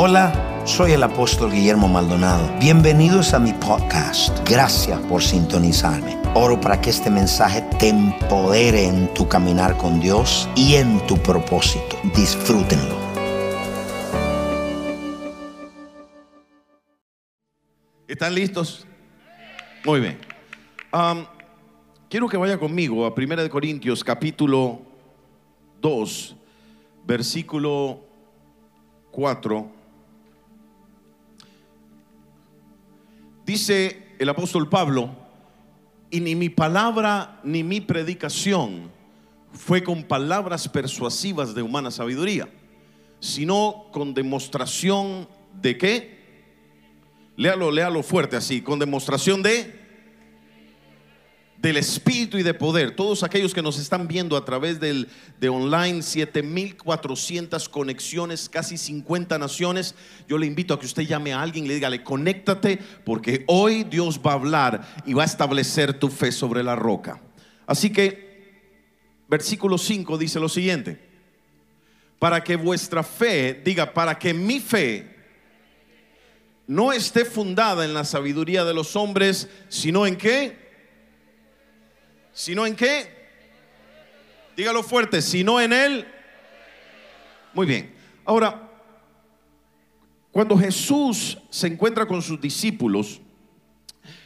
Hola, soy el apóstol Guillermo Maldonado. Bienvenidos a mi podcast. Gracias por sintonizarme. Oro para que este mensaje te empodere en tu caminar con Dios y en tu propósito. Disfrútenlo. ¿Están listos? Muy bien. Quiero que vaya conmigo a 1 Corintios capítulo 2, versículo 4. Dice el apóstol Pablo, y ni mi palabra ni mi predicación fue con palabras persuasivas de humana sabiduría, sino con demostración de qué? Léalo, léalo fuerte así, con demostración de del espíritu y de poder. Todos aquellos que nos están viendo a través del, de online, 7400 conexiones, casi 50 naciones, yo le invito a que usted llame a alguien y le dígale, conéctate, porque hoy Dios va a hablar y va a establecer tu fe sobre la roca. Así que, versículo 5 dice lo siguiente, para que vuestra fe, diga, para que mi fe no esté fundada en la sabiduría de los hombres, sino en qué? Sino en qué? Dígalo fuerte, sino en él. Muy bien. Ahora, cuando Jesús se encuentra con sus discípulos,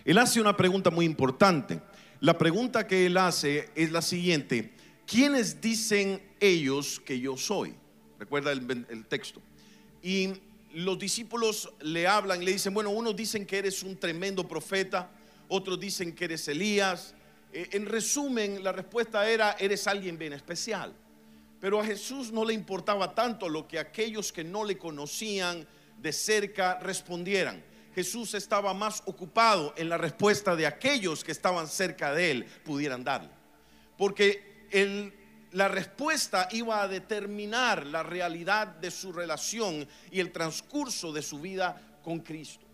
él hace una pregunta muy importante. La pregunta que él hace es la siguiente. ¿Quiénes dicen ellos que yo soy? Recuerda el, el texto. Y los discípulos le hablan, le dicen, bueno, unos dicen que eres un tremendo profeta, otros dicen que eres Elías, en resumen, la respuesta era, eres alguien bien especial. Pero a Jesús no le importaba tanto lo que aquellos que no le conocían de cerca respondieran. Jesús estaba más ocupado en la respuesta de aquellos que estaban cerca de él pudieran darle. Porque la respuesta iba a determinar la realidad de su relación y el transcurso de su vida con Cristo.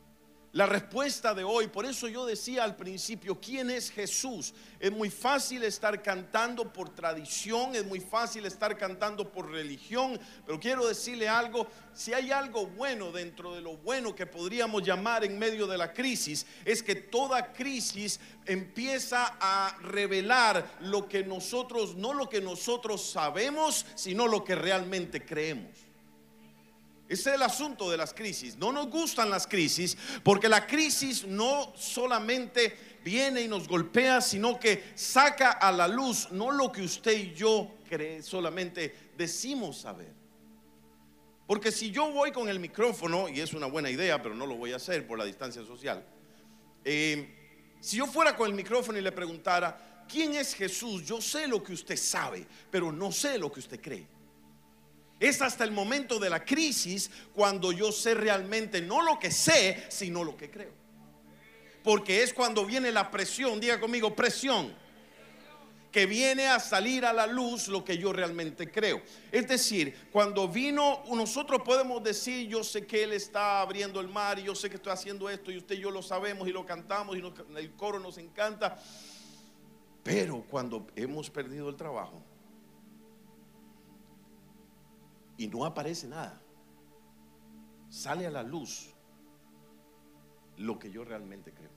La respuesta de hoy, por eso yo decía al principio, ¿quién es Jesús? Es muy fácil estar cantando por tradición, es muy fácil estar cantando por religión, pero quiero decirle algo, si hay algo bueno dentro de lo bueno que podríamos llamar en medio de la crisis, es que toda crisis empieza a revelar lo que nosotros, no lo que nosotros sabemos, sino lo que realmente creemos. Ese es el asunto de las crisis. No nos gustan las crisis porque la crisis no solamente viene y nos golpea, sino que saca a la luz no lo que usted y yo cree, solamente decimos saber. Porque si yo voy con el micrófono, y es una buena idea, pero no lo voy a hacer por la distancia social, eh, si yo fuera con el micrófono y le preguntara, ¿quién es Jesús? Yo sé lo que usted sabe, pero no sé lo que usted cree. Es hasta el momento de la crisis cuando yo sé realmente no lo que sé, sino lo que creo. Porque es cuando viene la presión, diga conmigo, presión, que viene a salir a la luz lo que yo realmente creo. Es decir, cuando vino, nosotros podemos decir, yo sé que Él está abriendo el mar y yo sé que estoy haciendo esto y usted y yo lo sabemos y lo cantamos y el coro nos encanta. Pero cuando hemos perdido el trabajo, y no aparece nada. Sale a la luz lo que yo realmente creo.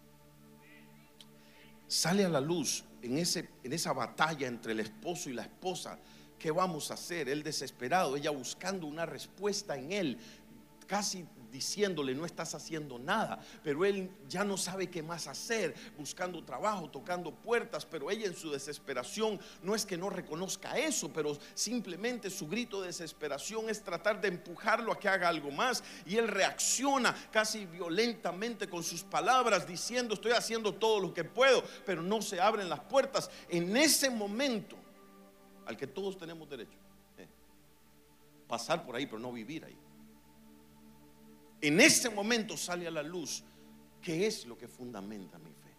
Sale a la luz en, ese, en esa batalla entre el esposo y la esposa. ¿Qué vamos a hacer? Él desesperado, ella buscando una respuesta en él, casi diciéndole no estás haciendo nada, pero él ya no sabe qué más hacer, buscando trabajo, tocando puertas, pero ella en su desesperación no es que no reconozca eso, pero simplemente su grito de desesperación es tratar de empujarlo a que haga algo más y él reacciona casi violentamente con sus palabras diciendo estoy haciendo todo lo que puedo, pero no se abren las puertas. En ese momento al que todos tenemos derecho, eh, pasar por ahí, pero no vivir ahí en ese momento sale a la luz qué es lo que fundamenta mi fe.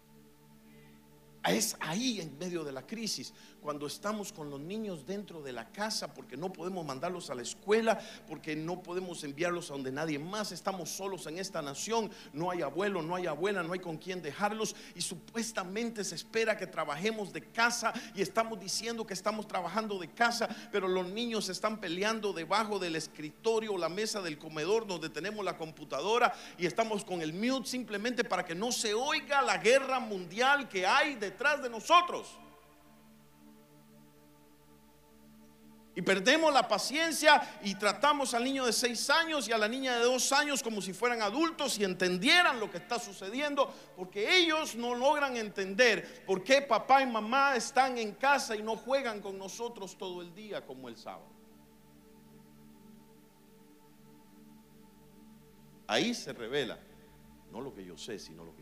Es ahí en medio de la crisis, cuando estamos con los niños dentro de la casa, porque no podemos mandarlos a la escuela, porque no podemos enviarlos a donde nadie más, estamos solos en esta nación, no hay abuelo, no hay abuela, no hay con quien dejarlos, y supuestamente se espera que trabajemos de casa y estamos diciendo que estamos trabajando de casa, pero los niños están peleando debajo del escritorio la mesa del comedor donde tenemos la computadora y estamos con el mute simplemente para que no se oiga la guerra mundial que hay de detrás de nosotros. Y perdemos la paciencia y tratamos al niño de seis años y a la niña de dos años como si fueran adultos y entendieran lo que está sucediendo, porque ellos no logran entender por qué papá y mamá están en casa y no juegan con nosotros todo el día como el sábado. Ahí se revela no lo que yo sé, sino lo que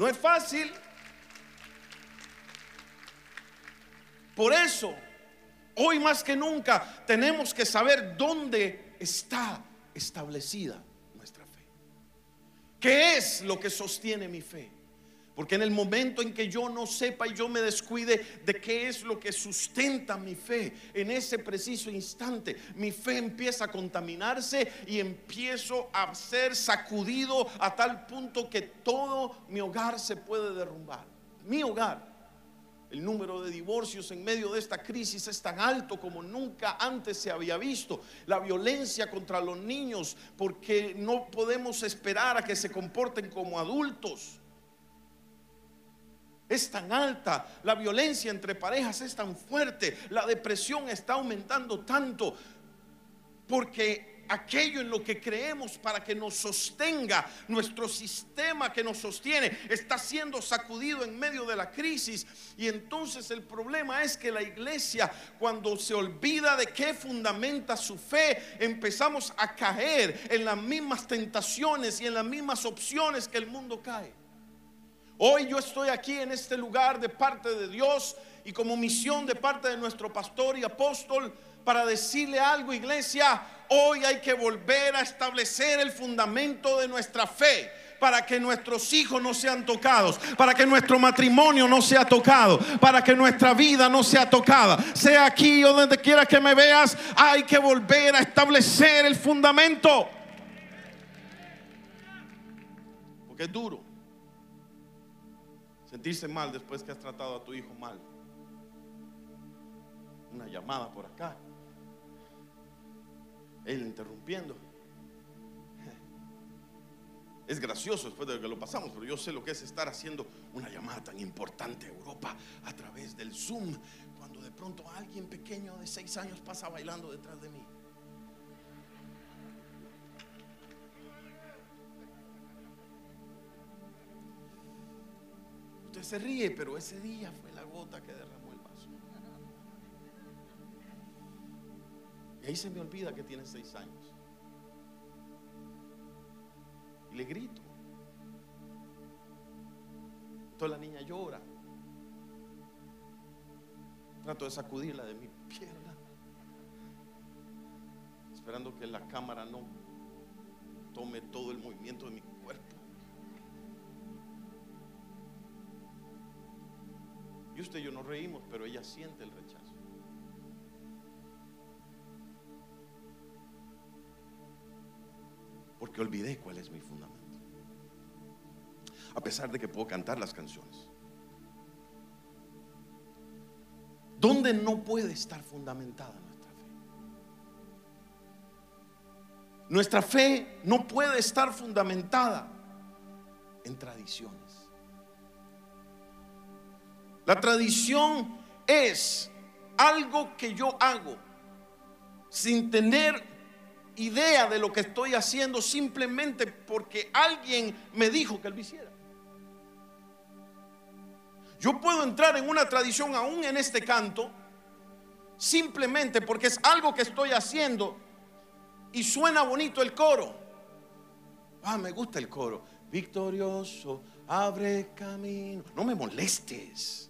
No es fácil. Por eso, hoy más que nunca, tenemos que saber dónde está establecida nuestra fe. ¿Qué es lo que sostiene mi fe? Porque en el momento en que yo no sepa y yo me descuide de qué es lo que sustenta mi fe, en ese preciso instante mi fe empieza a contaminarse y empiezo a ser sacudido a tal punto que todo mi hogar se puede derrumbar. Mi hogar. El número de divorcios en medio de esta crisis es tan alto como nunca antes se había visto. La violencia contra los niños porque no podemos esperar a que se comporten como adultos es tan alta, la violencia entre parejas es tan fuerte, la depresión está aumentando tanto, porque aquello en lo que creemos para que nos sostenga, nuestro sistema que nos sostiene, está siendo sacudido en medio de la crisis. Y entonces el problema es que la iglesia, cuando se olvida de qué fundamenta su fe, empezamos a caer en las mismas tentaciones y en las mismas opciones que el mundo cae. Hoy yo estoy aquí en este lugar de parte de Dios y como misión de parte de nuestro pastor y apóstol para decirle algo, iglesia, hoy hay que volver a establecer el fundamento de nuestra fe para que nuestros hijos no sean tocados, para que nuestro matrimonio no sea tocado, para que nuestra vida no sea tocada. Sea aquí o donde quiera que me veas, hay que volver a establecer el fundamento. Porque es duro. Sentirse mal después que has tratado a tu hijo mal. Una llamada por acá. Él interrumpiendo. Es gracioso después de que lo pasamos, pero yo sé lo que es estar haciendo una llamada tan importante a Europa a través del Zoom, cuando de pronto alguien pequeño de seis años pasa bailando detrás de mí. Se ríe, pero ese día fue la gota que derramó el vaso. Y ahí se me olvida que tiene seis años. Y le grito. Entonces la niña llora. Trato de sacudirla de mi pierna. Esperando que la cámara no tome todo el movimiento de mi Y usted y yo nos reímos, pero ella siente el rechazo. Porque olvidé cuál es mi fundamento. A pesar de que puedo cantar las canciones. ¿Dónde no puede estar fundamentada nuestra fe? Nuestra fe no puede estar fundamentada en tradiciones. La tradición es algo que yo hago sin tener idea de lo que estoy haciendo simplemente porque alguien me dijo que lo hiciera. Yo puedo entrar en una tradición aún en este canto simplemente porque es algo que estoy haciendo y suena bonito el coro. Ah, me gusta el coro. Victorioso, abre camino. No me molestes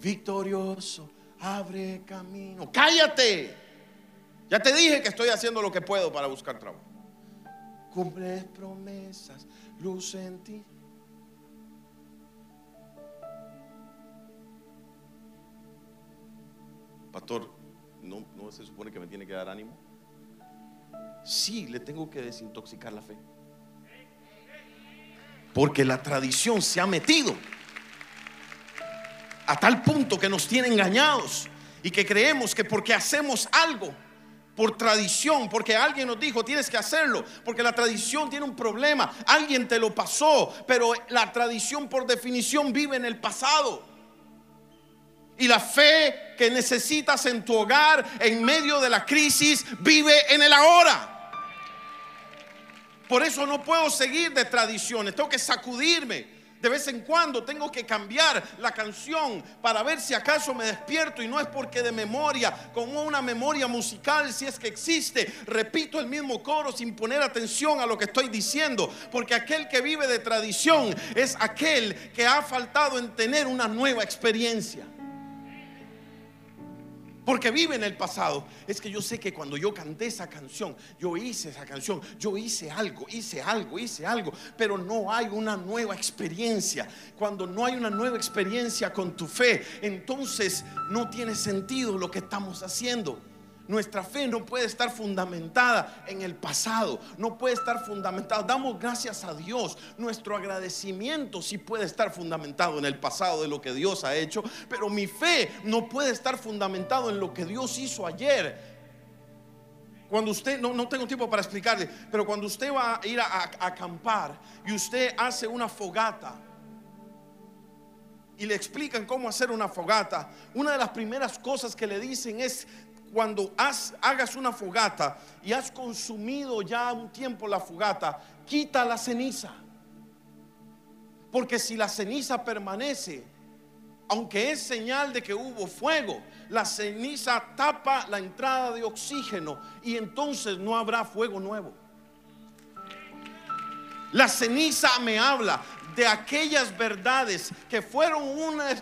victorioso, abre camino. Cállate. Ya te dije que estoy haciendo lo que puedo para buscar trabajo. Cumples promesas, luz en ti. Pastor, ¿no, ¿no se supone que me tiene que dar ánimo? Sí, le tengo que desintoxicar la fe. Porque la tradición se ha metido a tal punto que nos tiene engañados y que creemos que porque hacemos algo por tradición, porque alguien nos dijo tienes que hacerlo, porque la tradición tiene un problema, alguien te lo pasó, pero la tradición por definición vive en el pasado. Y la fe que necesitas en tu hogar en medio de la crisis vive en el ahora. Por eso no puedo seguir de tradiciones, tengo que sacudirme. De vez en cuando tengo que cambiar la canción para ver si acaso me despierto y no es porque de memoria, como una memoria musical, si es que existe, repito el mismo coro sin poner atención a lo que estoy diciendo, porque aquel que vive de tradición es aquel que ha faltado en tener una nueva experiencia porque vive en el pasado. Es que yo sé que cuando yo canté esa canción, yo hice esa canción, yo hice algo, hice algo, hice algo, pero no hay una nueva experiencia. Cuando no hay una nueva experiencia con tu fe, entonces no tiene sentido lo que estamos haciendo. Nuestra fe no puede estar fundamentada en el pasado, no puede estar fundamentada. Damos gracias a Dios. Nuestro agradecimiento sí puede estar fundamentado en el pasado de lo que Dios ha hecho, pero mi fe no puede estar fundamentado en lo que Dios hizo ayer. Cuando usted, no, no tengo tiempo para explicarle, pero cuando usted va a ir a, a acampar y usted hace una fogata, y le explican cómo hacer una fogata, una de las primeras cosas que le dicen es cuando hagas una fogata y has consumido ya un tiempo la fogata, quita la ceniza. Porque si la ceniza permanece, aunque es señal de que hubo fuego, la ceniza tapa la entrada de oxígeno y entonces no habrá fuego nuevo. La ceniza me habla de aquellas verdades que fueron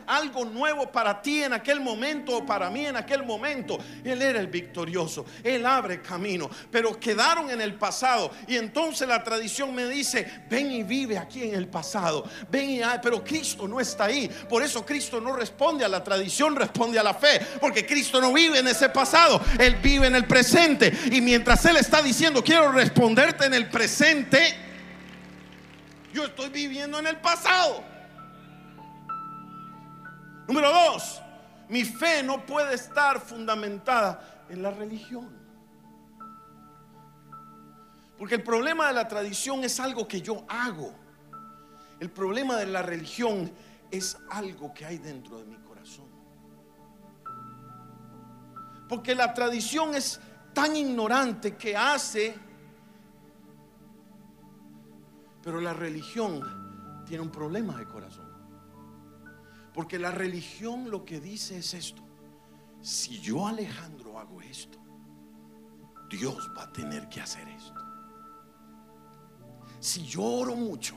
algo nuevo para ti en aquel momento o para mí en aquel momento. Él era el victorioso, Él abre camino, pero quedaron en el pasado. Y entonces la tradición me dice, ven y vive aquí en el pasado, ven y, pero Cristo no está ahí. Por eso Cristo no responde a la tradición, responde a la fe, porque Cristo no vive en ese pasado, Él vive en el presente. Y mientras Él está diciendo, quiero responderte en el presente, yo estoy viviendo en el pasado. Número dos, mi fe no puede estar fundamentada en la religión. Porque el problema de la tradición es algo que yo hago. El problema de la religión es algo que hay dentro de mi corazón. Porque la tradición es tan ignorante que hace pero la religión tiene un problema de corazón. Porque la religión lo que dice es esto. Si yo Alejandro hago esto, Dios va a tener que hacer esto. Si yo oro mucho,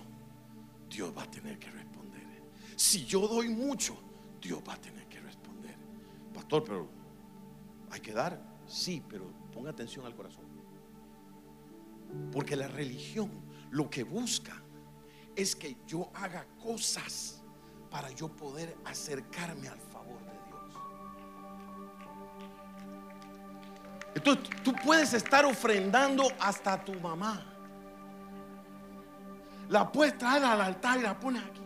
Dios va a tener que responder. Si yo doy mucho, Dios va a tener que responder. Pastor, pero hay que dar. Sí, pero ponga atención al corazón. Porque la religión lo que busca es que yo haga cosas para yo poder acercarme al favor de Dios. Entonces tú puedes estar ofrendando hasta a tu mamá. La puedes traer al altar y la pones aquí.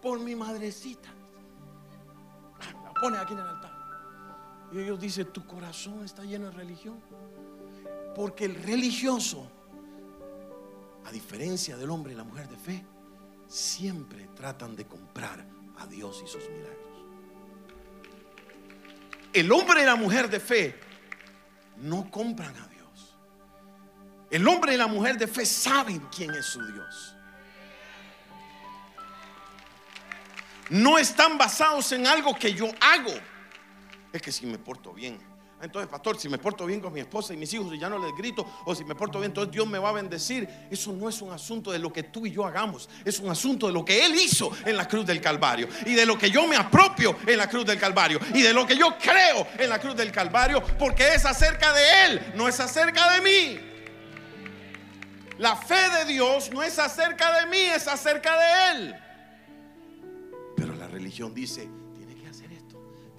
Por mi madrecita. La pones aquí en el altar. Y ellos dicen, tu corazón está lleno de religión. Porque el religioso a diferencia del hombre y la mujer de fe, siempre tratan de comprar a Dios y sus milagros. El hombre y la mujer de fe no compran a Dios. El hombre y la mujer de fe saben quién es su Dios. No están basados en algo que yo hago. Es que si me porto bien, entonces, pastor, si me porto bien con mi esposa y mis hijos y ya no les grito, o si me porto bien, entonces Dios me va a bendecir. Eso no es un asunto de lo que tú y yo hagamos, es un asunto de lo que Él hizo en la cruz del Calvario y de lo que yo me apropio en la cruz del Calvario y de lo que yo creo en la cruz del Calvario, porque es acerca de Él, no es acerca de mí. La fe de Dios no es acerca de mí, es acerca de Él. Pero la religión dice,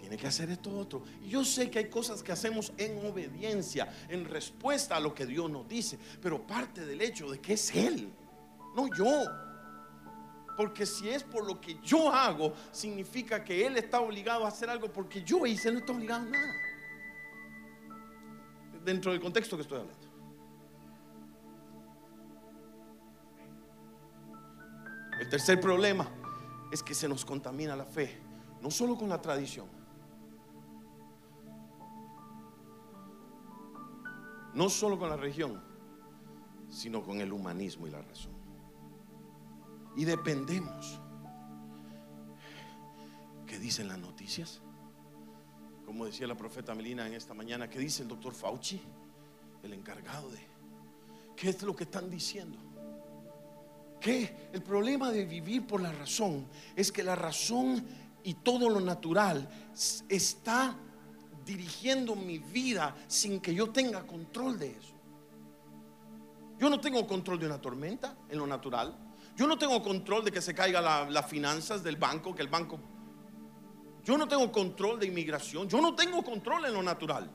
tiene que hacer esto otro. Y yo sé que hay cosas que hacemos en obediencia, en respuesta a lo que Dios nos dice, pero parte del hecho de que es Él, no yo. Porque si es por lo que yo hago, significa que Él está obligado a hacer algo porque yo hice, Él no está obligado a nada. Dentro del contexto que estoy hablando. El tercer problema es que se nos contamina la fe, no solo con la tradición, no solo con la religión, sino con el humanismo y la razón. Y dependemos. ¿Qué dicen las noticias? Como decía la profeta Melina en esta mañana, ¿qué dice el doctor Fauci? El encargado de... ¿Qué es lo que están diciendo? Que el problema de vivir por la razón es que la razón y todo lo natural está dirigiendo mi vida sin que yo tenga control de eso. Yo no tengo control de una tormenta en lo natural. Yo no tengo control de que se caiga las finanzas del banco, que el banco... Yo no tengo control de inmigración. Yo no tengo control en lo natural.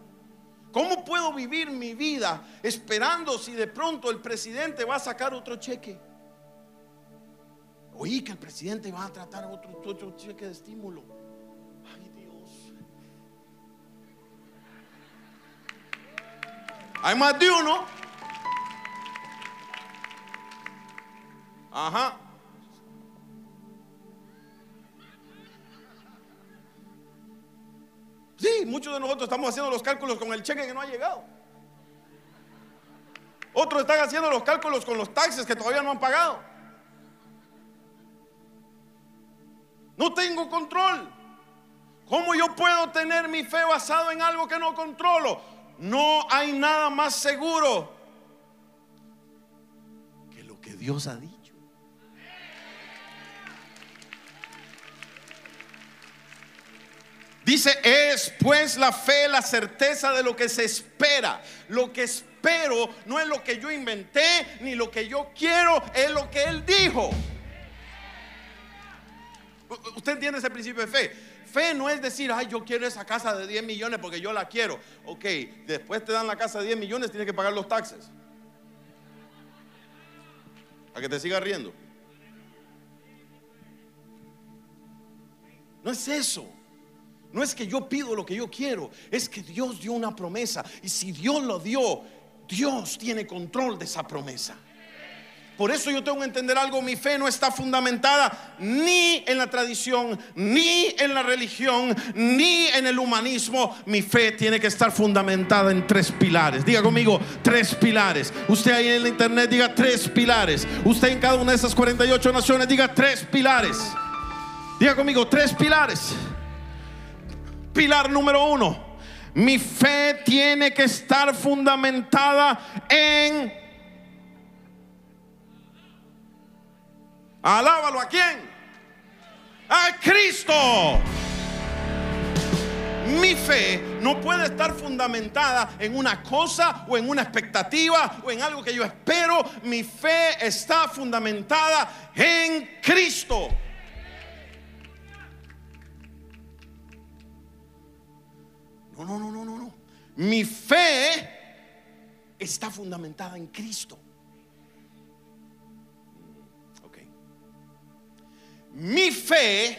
¿Cómo puedo vivir mi vida esperando si de pronto el presidente va a sacar otro cheque? Oí que el presidente va a tratar otro, otro cheque de estímulo. Hay más de uno. Ajá. Sí, muchos de nosotros estamos haciendo los cálculos con el cheque que no ha llegado. Otros están haciendo los cálculos con los taxes que todavía no han pagado. No tengo control. ¿Cómo yo puedo tener mi fe basado en algo que no controlo? No hay nada más seguro que lo que Dios ha dicho. Dice, es pues la fe la certeza de lo que se espera. Lo que espero no es lo que yo inventé ni lo que yo quiero, es lo que Él dijo. Usted entiende ese principio de fe. Fe no es decir, ay, yo quiero esa casa de 10 millones porque yo la quiero. Ok, después te dan la casa de 10 millones, tienes que pagar los taxes. A que te siga riendo. No es eso. No es que yo pido lo que yo quiero, es que Dios dio una promesa. Y si Dios lo dio, Dios tiene control de esa promesa. Por eso yo tengo que entender algo, mi fe no está fundamentada ni en la tradición, ni en la religión, ni en el humanismo. Mi fe tiene que estar fundamentada en tres pilares. Diga conmigo, tres pilares. Usted ahí en el internet diga tres pilares. Usted en cada una de esas 48 naciones diga tres pilares. Diga conmigo, tres pilares. Pilar número uno. Mi fe tiene que estar fundamentada en Alábalo a quién? A Cristo. Mi fe no puede estar fundamentada en una cosa o en una expectativa o en algo que yo espero. Mi fe está fundamentada en Cristo. No, no, no, no, no. Mi fe está fundamentada en Cristo. Mi fe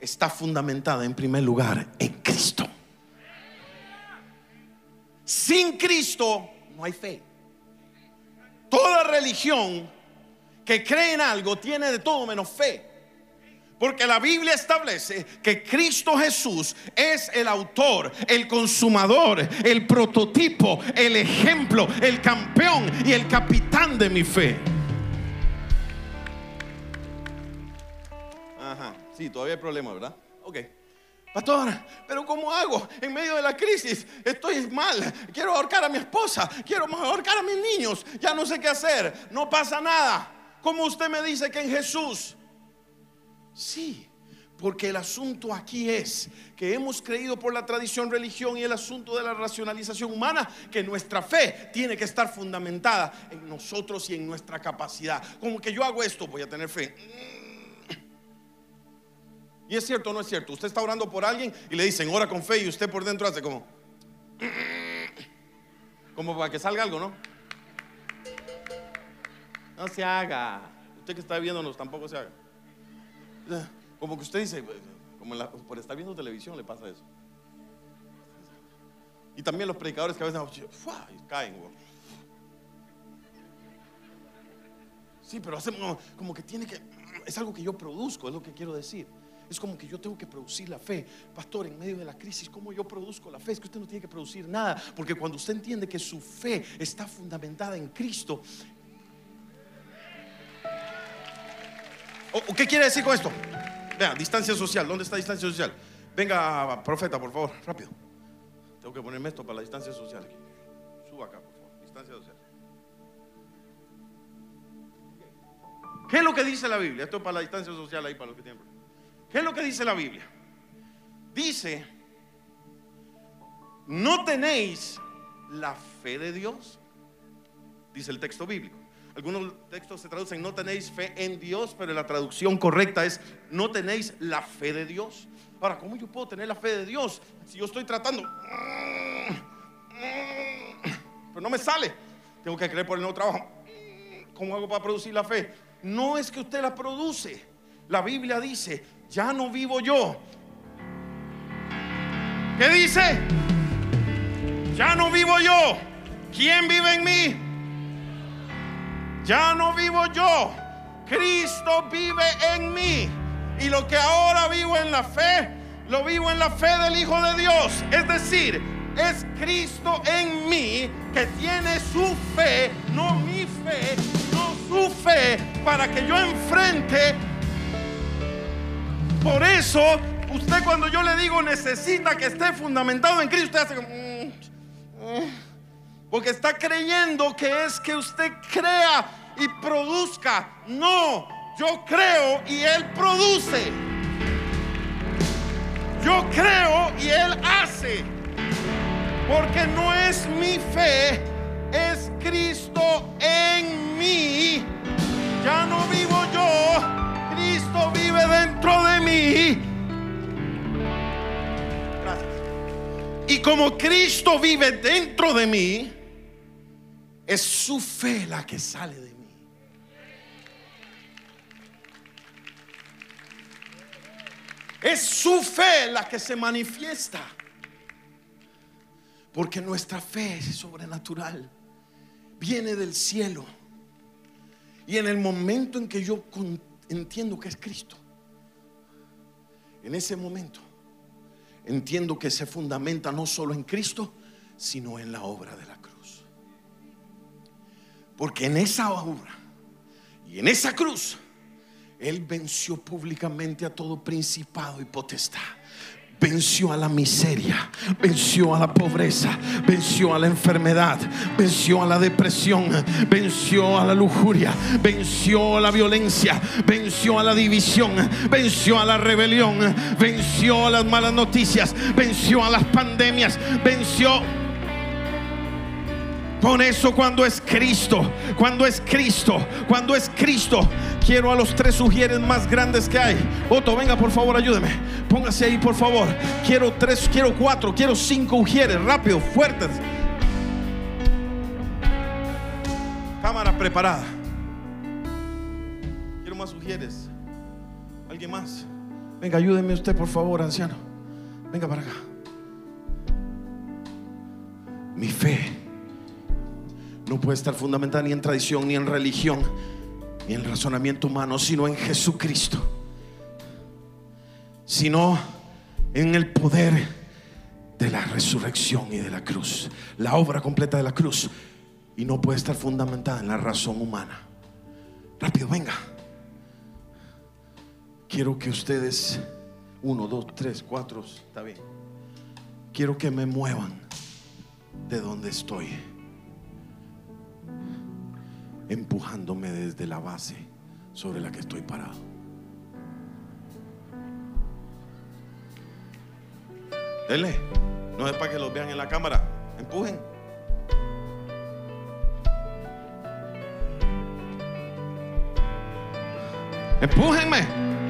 está fundamentada en primer lugar en Cristo. Sin Cristo no hay fe. Toda religión que cree en algo tiene de todo menos fe. Porque la Biblia establece que Cristo Jesús es el autor, el consumador, el prototipo, el ejemplo, el campeón y el capitán de mi fe. Sí, todavía hay problemas, ¿verdad? Ok. Pastor, pero ¿cómo hago? En medio de la crisis estoy mal. Quiero ahorcar a mi esposa, quiero ahorcar a mis niños. Ya no sé qué hacer. No pasa nada. ¿Cómo usted me dice que en Jesús? Sí, Porque el asunto aquí es que hemos creído por la tradición, religión y el asunto de la racionalización humana que nuestra fe tiene que estar fundamentada en nosotros y en nuestra capacidad. Como que yo hago esto, voy a tener fe. Y es cierto o no es cierto. Usted está orando por alguien y le dicen ora con fe y usted por dentro hace como como para que salga algo, ¿no? No se haga. Usted que está viéndonos tampoco se haga. Como que usted dice, como por estar viendo televisión le pasa eso. Y también los predicadores que a veces caen. Sí, pero hacemos como que tiene que, es algo que yo produzco, es lo que quiero decir. Es como que yo tengo que producir la fe. Pastor, en medio de la crisis, ¿cómo yo produzco la fe? Es que usted no tiene que producir nada. Porque cuando usted entiende que su fe está fundamentada en Cristo. ¿O qué quiere decir con esto? Vea, distancia social. ¿Dónde está distancia social? Venga, profeta, por favor, rápido. Tengo que ponerme esto para la distancia social. Suba acá, por favor. Distancia social. ¿Qué es lo que dice la Biblia? Esto es para la distancia social ahí, para los que tienen. ¿Qué es lo que dice la Biblia? Dice, no tenéis la fe de Dios, dice el texto bíblico. Algunos textos se traducen, no tenéis fe en Dios, pero la traducción correcta es, no tenéis la fe de Dios. Ahora, ¿cómo yo puedo tener la fe de Dios si yo estoy tratando? Pero no me sale. Tengo que creer por el nuevo trabajo. ¿Cómo hago para producir la fe? No es que usted la produce. La Biblia dice, ya no vivo yo. ¿Qué dice? Ya no vivo yo. ¿Quién vive en mí? Ya no vivo yo. Cristo vive en mí. Y lo que ahora vivo en la fe, lo vivo en la fe del Hijo de Dios. Es decir, es Cristo en mí que tiene su fe, no mi fe, no su fe, para que yo enfrente por eso, usted cuando yo le digo necesita que esté fundamentado en Cristo, usted hace como... Mm, mm", porque está creyendo que es que usted crea y produzca. No, yo creo y Él produce. Yo creo y Él hace. Porque no es mi fe, es Cristo en mí. Como Cristo vive dentro de mí, es su fe la que sale de mí. Es su fe la que se manifiesta. Porque nuestra fe es sobrenatural. Viene del cielo. Y en el momento en que yo entiendo que es Cristo. En ese momento entiendo que se fundamenta no solo en Cristo, sino en la obra de la cruz. Porque en esa obra y en esa cruz, Él venció públicamente a todo principado y potestad venció a la miseria, venció a la pobreza, venció a la enfermedad, venció a la depresión, venció a la lujuria, venció a la violencia, venció a la división, venció a la rebelión, venció a las malas noticias, venció a las pandemias, venció por eso cuando es Cristo, cuando es Cristo, cuando es Cristo, quiero a los tres sugieres más grandes que hay. Otto, venga por favor, ayúdeme. Póngase ahí por favor. Quiero tres, quiero cuatro, quiero cinco ujieres, rápido, fuertes. Cámara preparada. Quiero más ujieres. ¿Alguien más? Venga, ayúdeme usted por favor, anciano. Venga para acá. Mi fe no puede estar fundamentada ni en tradición, ni en religión, ni en razonamiento humano, sino en Jesucristo. Sino en el poder de la resurrección y de la cruz. La obra completa de la cruz. Y no puede estar fundamentada en la razón humana. Rápido, venga. Quiero que ustedes, uno, dos, tres, cuatro, está bien. Quiero que me muevan de donde estoy empujándome desde la base sobre la que estoy parado. Dele, no es para que los vean en la cámara, empujen. Empújenme.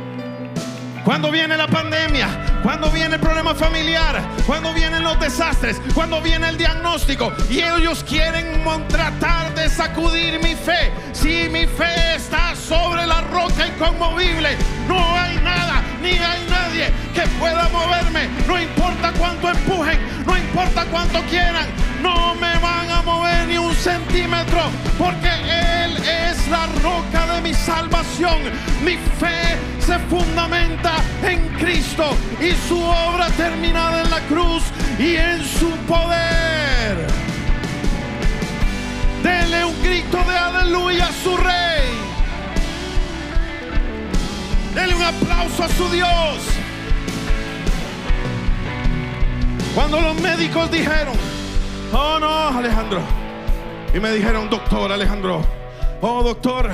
Cuando viene la pandemia, cuando viene el problema familiar, cuando vienen los desastres, cuando viene el diagnóstico y ellos quieren tratar de sacudir mi fe. Si mi fe está sobre la roca inconmovible, no hay nada ni hay nadie que pueda moverme. No importa cuánto empujen, no importa cuánto quieran, no me van a mover ni un centímetro, porque Él es la roca de mi salvación. Mi fe se fundamenta en Cristo y su obra terminada en la cruz y en su poder. Dele un grito de aleluya a su rey. Dele un aplauso a su Dios. Cuando los médicos dijeron, oh no, Alejandro. Y me dijeron, doctor Alejandro, oh doctor,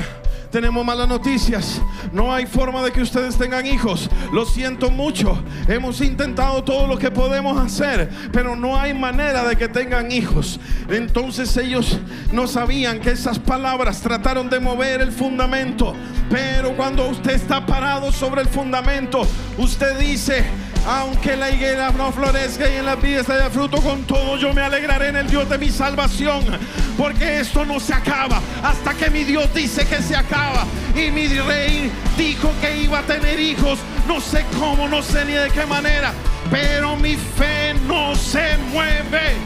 tenemos malas noticias. No hay forma de que ustedes tengan hijos. Lo siento mucho. Hemos intentado todo lo que podemos hacer, pero no hay manera de que tengan hijos. Entonces ellos no sabían que esas palabras trataron de mover el fundamento. Pero cuando usted está parado sobre el fundamento, usted dice, aunque la higuera no florezca y en la vides haya fruto, con todo yo me alegraré en el Dios de mi salvación. Porque esto no se acaba hasta que mi Dios dice que se acaba. Y mi rey dijo que iba a tener hijos. No sé cómo, no sé ni de qué manera. Pero mi fe no se mueve.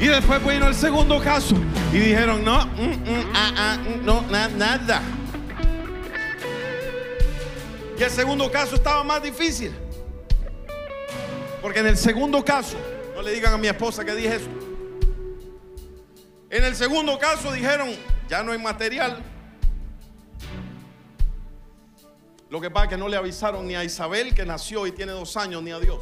Y después vino el segundo caso. Y dijeron, no, mm, mm, ah, ah, mm, no, nada. Y el segundo caso estaba más difícil. Porque en el segundo caso, no le digan a mi esposa que dije eso. En el segundo caso dijeron, ya no hay material. Lo que pasa es que no le avisaron ni a Isabel que nació y tiene dos años, ni a Dios.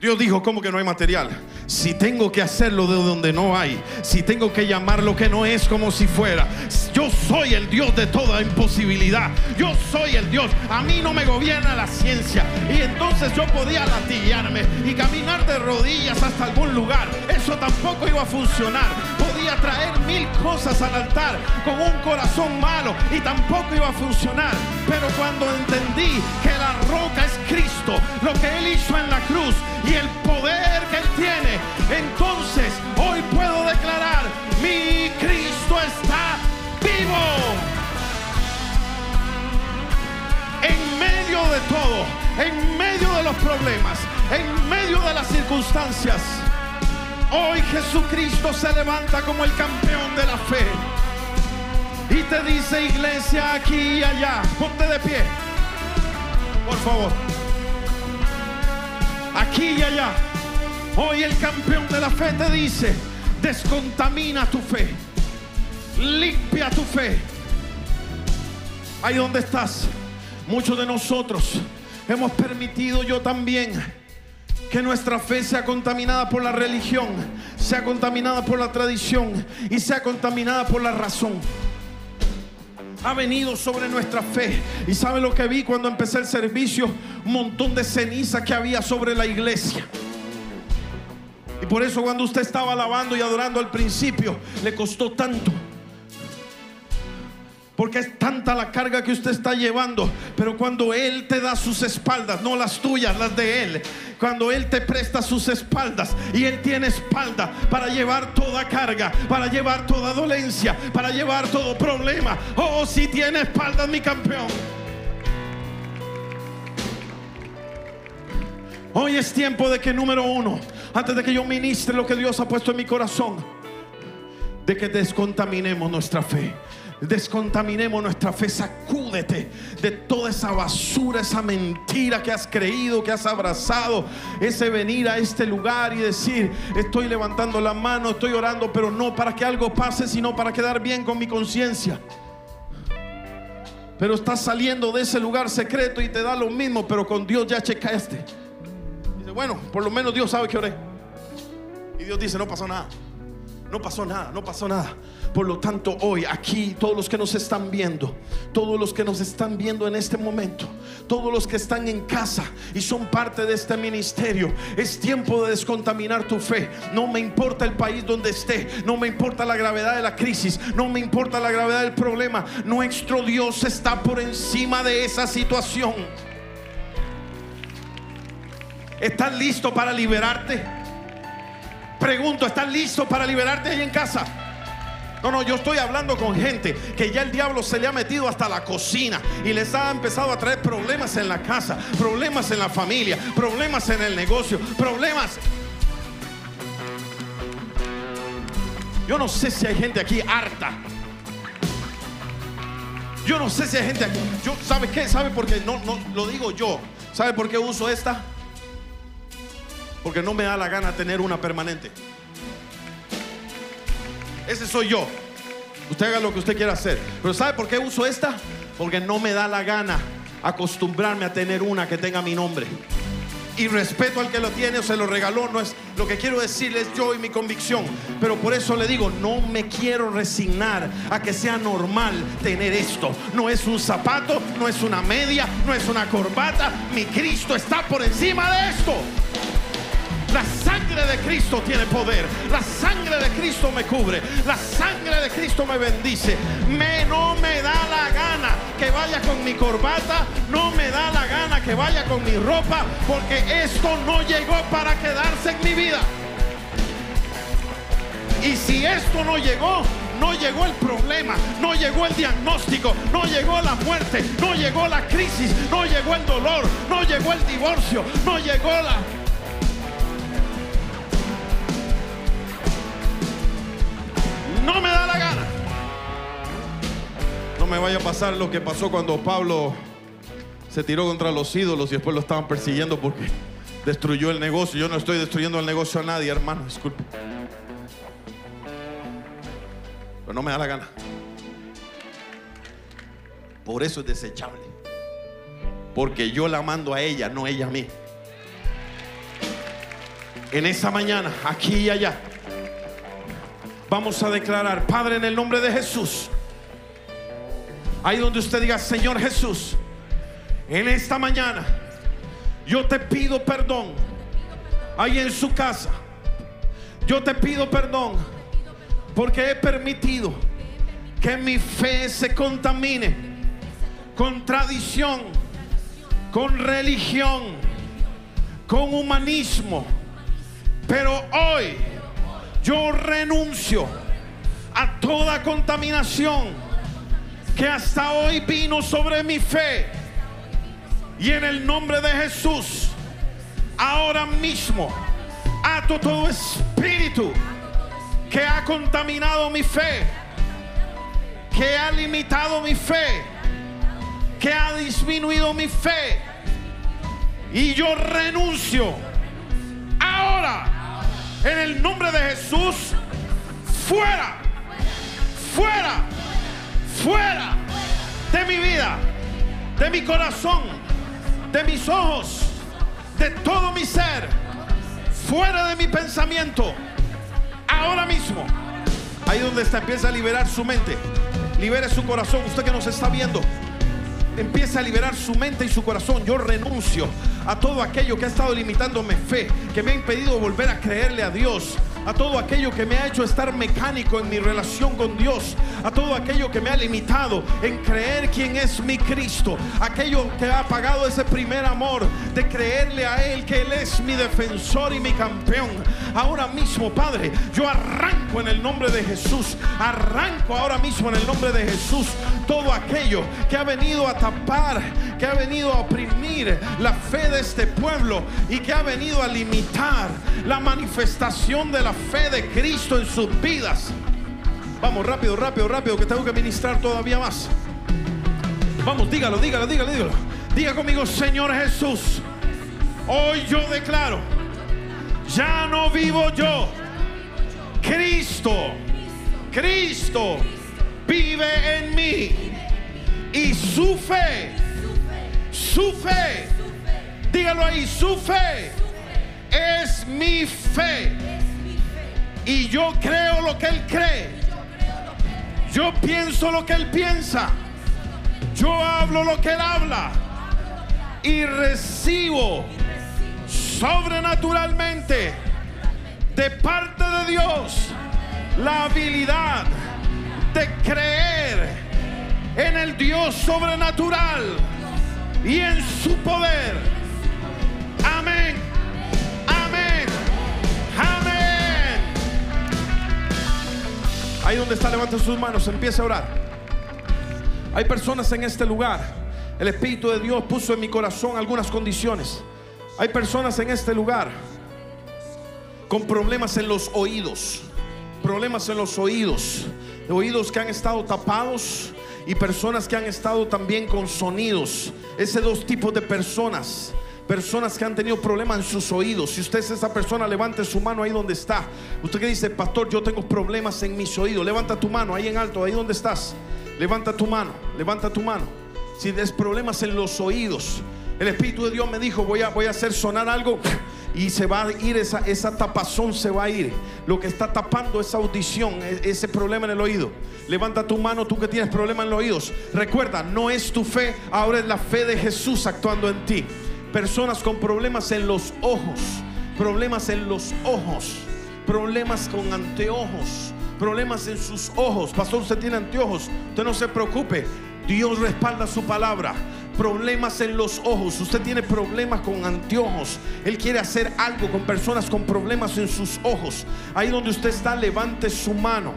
Dios dijo, ¿cómo que no hay material? Si tengo que hacerlo de donde no hay, si tengo que llamar lo que no es como si fuera, yo soy el Dios de toda imposibilidad. Yo soy el Dios. A mí no me gobierna la ciencia. Y entonces yo podía latillarme y caminar de rodillas hasta algún lugar. Eso tampoco iba a funcionar. Podía traer mil cosas al altar con un corazón malo y tampoco iba a funcionar. Pero cuando entendí que la roca es Cristo, lo que Él hizo en la cruz, y el poder que Él tiene, entonces hoy puedo declarar, mi Cristo está vivo. En medio de todo, en medio de los problemas, en medio de las circunstancias, hoy Jesucristo se levanta como el campeón de la fe. Y te dice iglesia aquí y allá, ponte de pie, por favor aquí y allá. Hoy el campeón de la fe te dice, descontamina tu fe, limpia tu fe. Ahí donde estás, muchos de nosotros hemos permitido yo también que nuestra fe sea contaminada por la religión, sea contaminada por la tradición y sea contaminada por la razón ha venido sobre nuestra fe. Y sabe lo que vi cuando empecé el servicio, un montón de ceniza que había sobre la iglesia. Y por eso cuando usted estaba alabando y adorando al principio, le costó tanto. Porque es tanta la carga que usted está llevando. Pero cuando Él te da sus espaldas, no las tuyas, las de Él. Cuando Él te presta sus espaldas y Él tiene espalda para llevar toda carga, para llevar toda dolencia, para llevar todo problema. Oh, si tiene espaldas, mi campeón. Hoy es tiempo de que número uno, antes de que yo ministre lo que Dios ha puesto en mi corazón, de que descontaminemos nuestra fe descontaminemos nuestra fe, sacúdete de toda esa basura, esa mentira que has creído, que has abrazado, ese venir a este lugar y decir, estoy levantando la mano, estoy orando, pero no para que algo pase, sino para quedar bien con mi conciencia. Pero estás saliendo de ese lugar secreto y te da lo mismo, pero con Dios ya checaste. Dice, bueno, por lo menos Dios sabe que oré. Y Dios dice, no pasó nada. No pasó nada, no pasó nada. Por lo tanto, hoy aquí, todos los que nos están viendo, todos los que nos están viendo en este momento, todos los que están en casa y son parte de este ministerio, es tiempo de descontaminar tu fe. No me importa el país donde esté, no me importa la gravedad de la crisis, no me importa la gravedad del problema. Nuestro Dios está por encima de esa situación. ¿Estás listo para liberarte? Pregunto, ¿estás listo para liberarte ahí en casa? No, no, yo estoy hablando con gente que ya el diablo se le ha metido hasta la cocina y les ha empezado a traer problemas en la casa, problemas en la familia, problemas en el negocio, problemas. Yo no sé si hay gente aquí harta. Yo no sé si hay gente aquí. Yo, ¿sabe qué? ¿Sabe por qué? No, no, lo digo yo. ¿Sabe por qué uso esta? Porque no me da la gana tener una permanente. Ese soy yo. Usted haga lo que usted quiera hacer. Pero ¿sabe por qué uso esta? Porque no me da la gana acostumbrarme a tener una que tenga mi nombre. Y respeto al que lo tiene o se lo regaló. No es lo que quiero decirles yo y mi convicción. Pero por eso le digo, no me quiero resignar a que sea normal tener esto. No es un zapato, no es una media, no es una corbata. Mi Cristo está por encima de esto. La sangre de Cristo tiene poder. La sangre de Cristo me cubre. La sangre de Cristo me bendice. Me no me da la gana que vaya con mi corbata. No me da la gana que vaya con mi ropa. Porque esto no llegó para quedarse en mi vida. Y si esto no llegó, no llegó el problema, no llegó el diagnóstico, no llegó la muerte, no llegó la crisis, no llegó el dolor, no llegó el divorcio, no llegó la Me vaya a pasar lo que pasó cuando Pablo se tiró contra los ídolos y después lo estaban persiguiendo porque destruyó el negocio. Yo no estoy destruyendo el negocio a nadie, hermano, disculpe. Pero no me da la gana. Por eso es desechable. Porque yo la mando a ella, no ella a mí. En esa mañana, aquí y allá Vamos a declarar, Padre, en el nombre de Jesús. Ahí donde usted diga, Señor Jesús, en esta mañana yo te pido perdón. Ahí en su casa, yo te pido perdón porque he permitido que mi fe se contamine con tradición, con religión, con humanismo. Pero hoy yo renuncio a toda contaminación que hasta hoy vino sobre mi fe. Y en el nombre de Jesús, ahora mismo, ato todo espíritu que ha contaminado mi fe, que ha limitado mi fe, que ha disminuido mi fe. Y yo renuncio ahora en el nombre de Jesús, fuera, fuera, fuera de mi vida, de mi corazón, de mis ojos, de todo mi ser, fuera de mi pensamiento, ahora mismo. Ahí donde está, empieza a liberar su mente, libere su corazón, usted que nos está viendo empieza a liberar su mente y su corazón. Yo renuncio a todo aquello que ha estado limitándome fe, que me ha impedido volver a creerle a Dios a todo aquello que me ha hecho estar mecánico en mi relación con Dios, a todo aquello que me ha limitado en creer quién es mi Cristo, aquello que ha apagado ese primer amor de creerle a Él que Él es mi defensor y mi campeón. Ahora mismo, Padre, yo arranco en el nombre de Jesús, arranco ahora mismo en el nombre de Jesús todo aquello que ha venido a tapar, que ha venido a oprimir la fe de este pueblo y que ha venido a limitar la manifestación de la fe de Cristo en sus vidas. Vamos, rápido, rápido, rápido, que tengo que ministrar todavía más. Vamos, dígalo, dígalo, dígalo, dígalo. Diga conmigo, Señor Jesús, hoy yo declaro, ya no vivo yo, Cristo, Cristo vive en mí y su fe, su fe, dígalo ahí, su fe es mi fe Y yo creo lo que Él cree. Yo pienso lo que Él piensa. Yo hablo lo que Él habla. Y recibo sobrenaturalmente de parte de Dios la habilidad de creer en el Dios sobrenatural y en su poder. Amén. Amén. Amén. Ahí donde está, levante sus manos, empiece a orar. Hay personas en este lugar. El Espíritu de Dios puso en mi corazón algunas condiciones. Hay personas en este lugar con problemas en los oídos. Problemas en los oídos. Oídos que han estado tapados y personas que han estado también con sonidos. Ese dos tipos de personas. Personas que han tenido problemas en sus oídos. Si usted es esa persona, levante su mano ahí donde está. Usted que dice, pastor, yo tengo problemas en mis oídos. Levanta tu mano ahí en alto, ahí donde estás. Levanta tu mano, levanta tu mano. Si tienes problemas en los oídos, el Espíritu de Dios me dijo, voy a, voy a hacer sonar algo y se va a ir esa, esa tapazón, se va a ir. Lo que está tapando esa audición, e- ese problema en el oído. Levanta tu mano, tú que tienes problemas en los oídos. Recuerda, no es tu fe, ahora es la fe de Jesús actuando en ti. Personas con problemas en los ojos, problemas en los ojos, problemas con anteojos, problemas en sus ojos. Pastor, usted tiene anteojos, usted no se preocupe. Dios respalda su palabra. Problemas en los ojos. Usted tiene problemas con anteojos. Él quiere hacer algo con personas con problemas en sus ojos. Ahí donde usted está, levante su mano.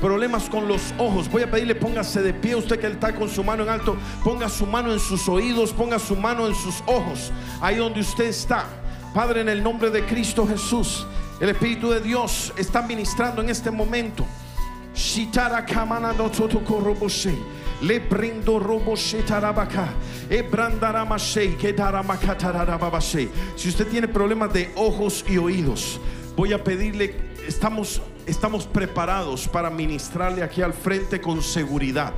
Problemas con los ojos. Voy a pedirle, póngase de pie. Usted que está con su mano en alto, ponga su mano en sus oídos, ponga su mano en sus ojos. Ahí donde usted está. Padre, en el nombre de Cristo Jesús, el Espíritu de Dios está ministrando en este momento. Shitara kamana no. Le brindo roboshe tarabaka. E brandaramashe ke daramacatarababashe. Si usted tiene problemas de ojos y oídos, voy a pedirle, estamos, estamos preparados para ministrarle aquí al frente con seguridad.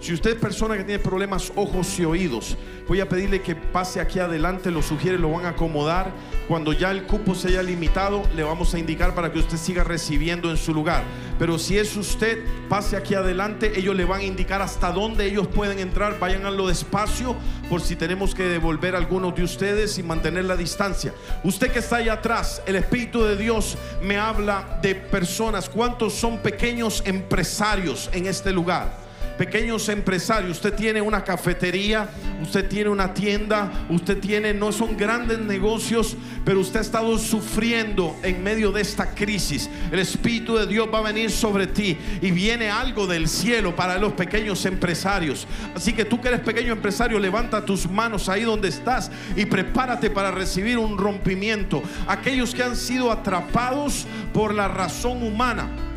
Si usted es persona que tiene problemas ojos y oídos, voy a pedirle que pase aquí adelante, lo sugiere, lo van a acomodar. Cuando ya el cupo se haya limitado, le vamos a indicar para que usted siga recibiendo en su lugar. Pero si es usted, pase aquí adelante, ellos le van a indicar hasta dónde ellos pueden entrar. Vayan a lo despacio por si tenemos que devolver a algunos de ustedes y mantener la distancia. Usted que está allá atrás, el Espíritu de Dios me habla de personas. ¿Cuántos son pequeños empresarios en este lugar? Pequeños empresarios, usted tiene una cafetería, usted tiene una tienda, usted tiene, no son grandes negocios, pero usted ha estado sufriendo en medio de esta crisis. El Espíritu de Dios va a venir sobre ti y viene algo del cielo para los pequeños empresarios. Así que tú que eres pequeño empresario, levanta tus manos ahí donde estás y prepárate para recibir un rompimiento. Aquellos que han sido atrapados por la razón humana.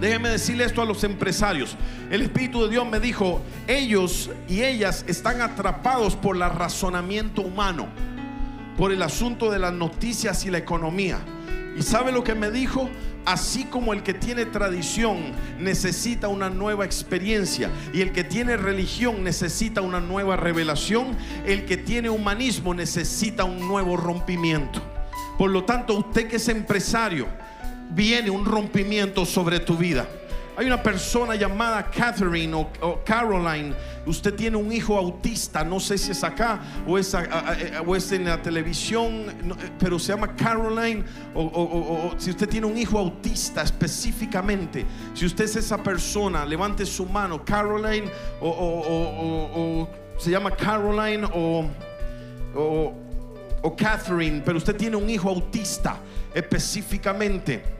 Déjeme decirle esto a los empresarios. El Espíritu de Dios me dijo, ellos y ellas están atrapados por el razonamiento humano, por el asunto de las noticias y la economía. ¿Y sabe lo que me dijo? Así como el que tiene tradición necesita una nueva experiencia y el que tiene religión necesita una nueva revelación, el que tiene humanismo necesita un nuevo rompimiento. Por lo tanto, usted que es empresario, viene un rompimiento sobre tu vida. Hay una persona llamada Catherine o, Caroline. Usted tiene un hijo autista. No sé si es acá o es, es en la televisión, eh, pero se llama Caroline. O, si usted tiene un hijo autista específicamente, si usted es esa persona, levante su mano. Caroline o, se llama Caroline o Catherine, pero usted tiene un hijo autista específicamente.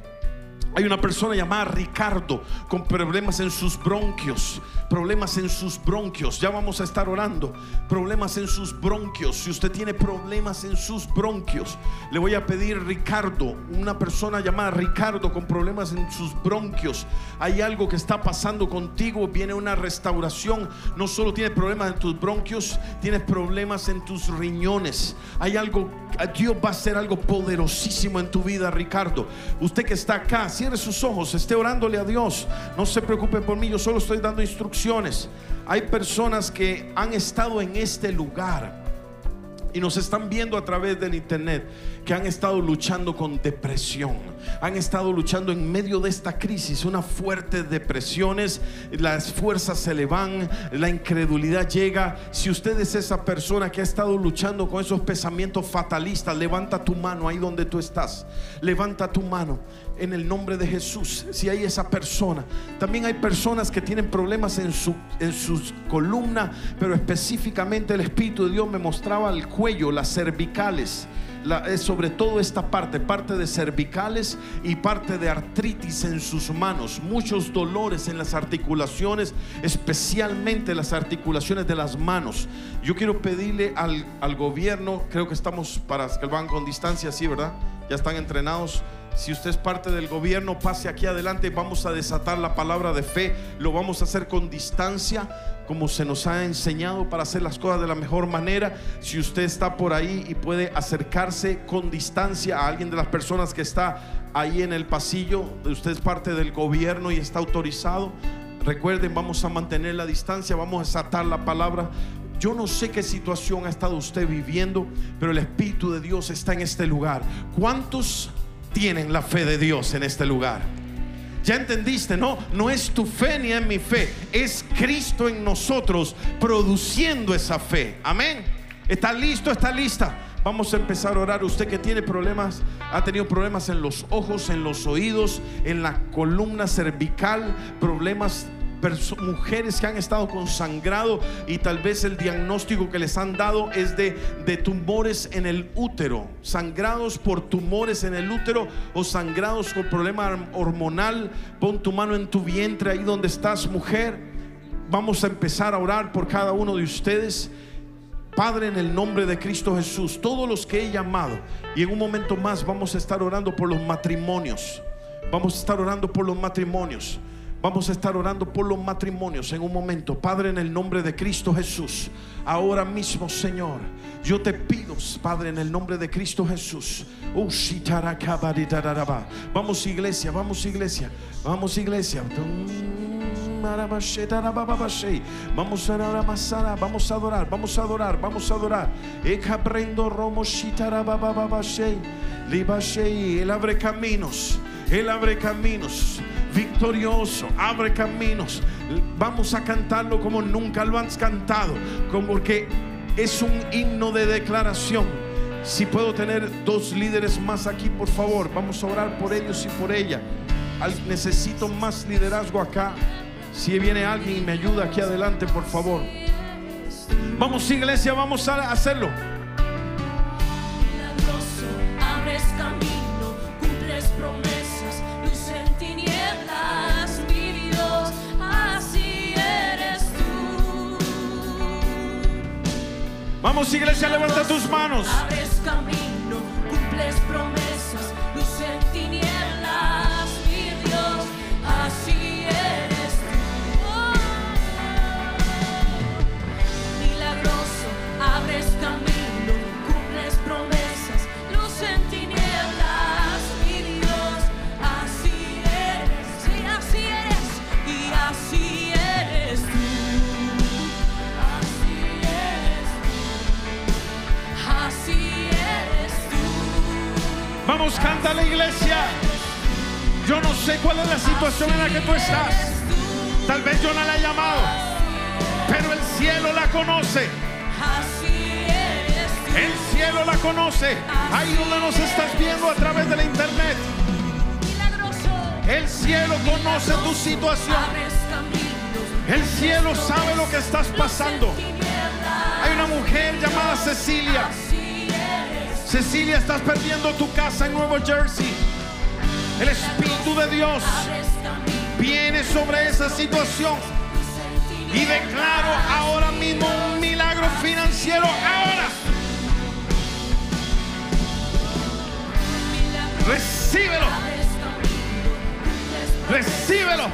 Hay una persona llamada Ricardo con problemas en sus bronquios, problemas en sus bronquios. Ya vamos a estar orando. Problemas en sus bronquios. Si usted tiene problemas en sus bronquios, le voy a pedir Ricardo, una persona llamada Ricardo con problemas en sus bronquios. Hay algo que está pasando contigo, viene una restauración. No solo tienes problemas en tus bronquios, tienes problemas en tus riñones. Hay algo, Dios va a hacer algo poderosísimo en tu vida, Ricardo. Usted que está acá, cierre sus ojos, esté orándole a Dios. No se preocupe por mí, yo solo estoy dando instrucciones. Hay personas que han estado en este lugar y nos están viendo a través del internet que han estado luchando con depresión, han estado luchando en medio de esta crisis, una fuerte depresiones, las fuerzas se le van, la incredulidad llega. Si usted es esa persona que ha estado luchando con esos pensamientos fatalistas, levanta tu mano ahí donde tú estás, levanta tu mano en el nombre de Jesús. Si hay esa persona, también hay personas que tienen problemas en su en sus columna, pero específicamente el Espíritu de Dios me mostraba el cuello, las cervicales. sobre todo esta parte, parte de cervicales y parte de artritis en sus manos, muchos dolores en las articulaciones, especialmente las articulaciones de las manos. Yo quiero pedirle al, al gobierno, creo que estamos para que van con distancia, sí, ¿verdad? Ya están entrenados si usted es parte del gobierno, pase aquí adelante. Vamos a desatar la palabra de fe. Lo vamos a hacer con distancia, como se nos ha enseñado para hacer las cosas de la mejor manera. Si usted está por ahí y puede acercarse con distancia a alguien de las personas que está ahí en el pasillo, usted es parte del gobierno y está autorizado. Recuerden, vamos a mantener la distancia, vamos a desatar la palabra. Yo no sé qué situación ha estado usted viviendo, pero el Espíritu de Dios está en este lugar. ¿Cuántos tienen la fe de Dios en este lugar. Ya entendiste, no, no es tu fe ni es mi fe, es Cristo en nosotros produciendo esa fe. Amén. ¿Está listo? ¿Está lista? Vamos a empezar a orar. Usted que tiene problemas, ha tenido problemas en los ojos, en los oídos, en la columna cervical, problemas mujeres que han estado con sangrado y tal vez el diagnóstico que les han dado es de, tumores en el útero, sangrados por tumores en el útero o sangrados con problema hormonal. Pon tu mano en tu vientre ahí donde estás, mujer. Vamos a empezar a orar por cada uno de ustedes. Padre, en el nombre de Cristo Jesús, todos los que he llamado, y en un momento más vamos a estar orando por los matrimonios. Vamos a estar orando por los matrimonios. Vamos a estar orando por los matrimonios en un momento. Padre, en el nombre de Cristo Jesús, ahora mismo, Señor, yo te pido, Padre, en el nombre de Cristo Jesús. Vamos iglesia, vamos iglesia, vamos iglesia. Vamos a vamos a adorar, vamos a adorar, vamos a adorar. Él abre caminos, Él abre caminos victorioso, abre caminos. Vamos a cantarlo como nunca lo han cantado, como que es un himno de declaración. Si puedo tener dos líderes más aquí, por favor, vamos a orar por ellos y por ella. Necesito más liderazgo acá. Si viene alguien y me ayuda aquí adelante, por favor. Vamos, iglesia, vamos a hacerlo. Vamos iglesia, levanta tus manos. Vamos, canta la iglesia. Yo no sé cuál es la situación en la que tú estás. Tal vez yo no la he llamado, pero el cielo la conoce. El cielo la conoce. Ahí donde nos estás viendo a través de la internet. El cielo conoce tu situación. El cielo sabe lo que estás pasando. Hay una mujer llamada Cecilia. Cecilia, estás perdiendo tu casa en Nueva Jersey. El Espíritu de Dios viene sobre esa situación y declaro ahora mismo un milagro financiero. Ahora recíbelo, recíbelo.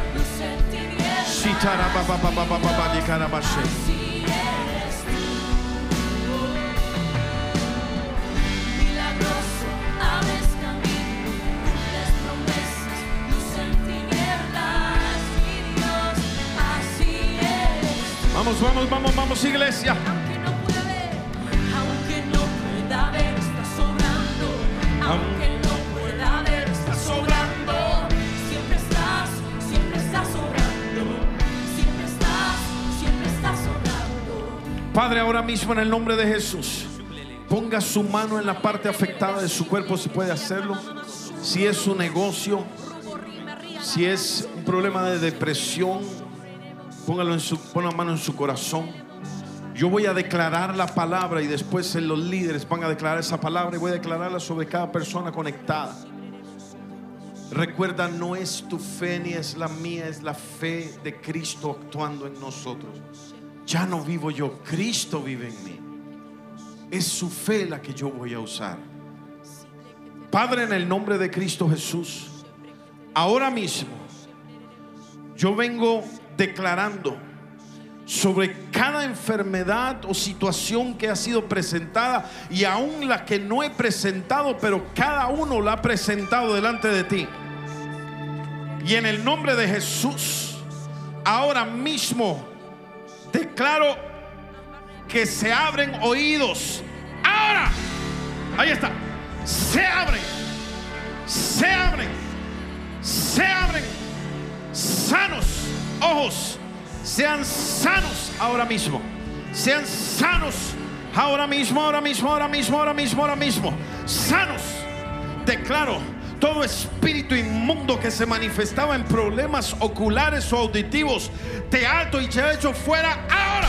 Vamos, vamos, vamos, vamos, iglesia. Aunque no pueda ver, aunque no Aunque no pueda ver, estás sobrando. Siempre estás, siempre estás sobrando. Siempre estás, siempre estás sobrando. Padre, ahora mismo en el nombre de Jesús, ponga su mano en la parte afectada de su cuerpo si puede hacerlo. Si es su negocio, si es un problema de depresión, póngalo en su, pon la mano en su corazón. Yo voy a declarar la palabra y después los líderes van a declarar esa palabra y voy a declararla sobre cada persona conectada. Recuerda, no es tu fe ni es la mía, es la fe de Cristo actuando en nosotros. Ya no vivo yo, Cristo vive en mí. Es su fe la que yo voy a usar. Padre, en el nombre de Cristo Jesús, ahora mismo yo vengo declarando sobre cada enfermedad o situación que ha sido presentada y aún la que no he presentado, pero cada uno la ha presentado delante de ti. Y en el nombre de Jesús, ahora mismo declaro que se abren oídos. Ahora, ahí está. Se abren, se abren, se abren. Sanos, ojos, sean sanos ahora mismo. Sean sanos ahora mismo, ahora mismo, ahora mismo, ahora mismo, ahora mismo. Sanos. Declaro todo espíritu inmundo que se manifestaba en problemas oculares o auditivos, te alto y te echo fuera ahora.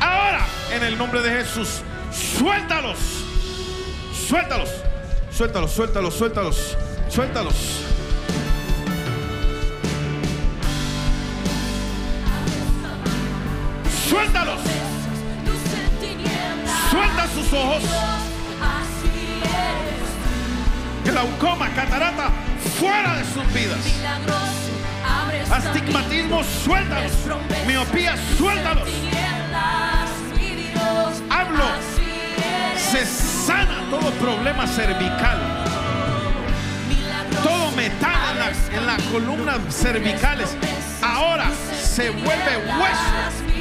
Ahora, en el nombre de Jesús, suéltalos. Suéltalos. Suéltalos, suéltalos, suéltalos, suéltalos. Suéltalos. Suelta sus ojos. Glaucoma, catarata, fuera de sus vidas. Astigmatismo, suéltalos. Miopía, suéltalos. Hablo. Se sana todo problema cervical. Todo metal en la, en la columna cervicales. Ahora se vuelve hueso.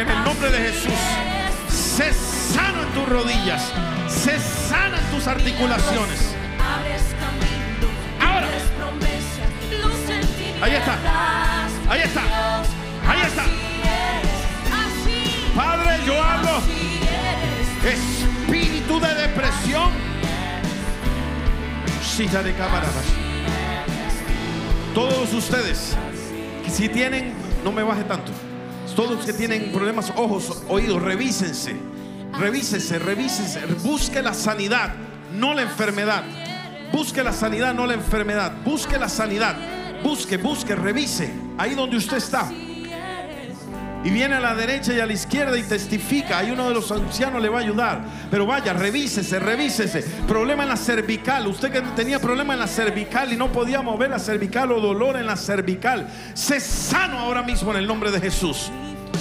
En el nombre de Jesús. Sé sano en tus rodillas. Sé sana en tus articulaciones. Ahora. Ahí está. Ahí está. Ahí está. Padre, yo hablo. Espíritu de depresión. Silla de camaradas. Todos ustedes si tienen, no me baje tanto. Todos que tienen problemas, ojos, oídos, revísense. Revísense, revísense. Busque la sanidad, no la enfermedad. Busque la sanidad, no la enfermedad. Busque la sanidad. Busque, busque, revise. Ahí donde usted está. Y viene a la derecha y a la izquierda y testifica. Hay uno de los ancianos le va a ayudar. Pero vaya, revísese, revísese. Problema en la cervical. Usted que tenía problema en la cervical y no podía mover la cervical o dolor en la cervical. Sé sano ahora mismo en el nombre de Jesús.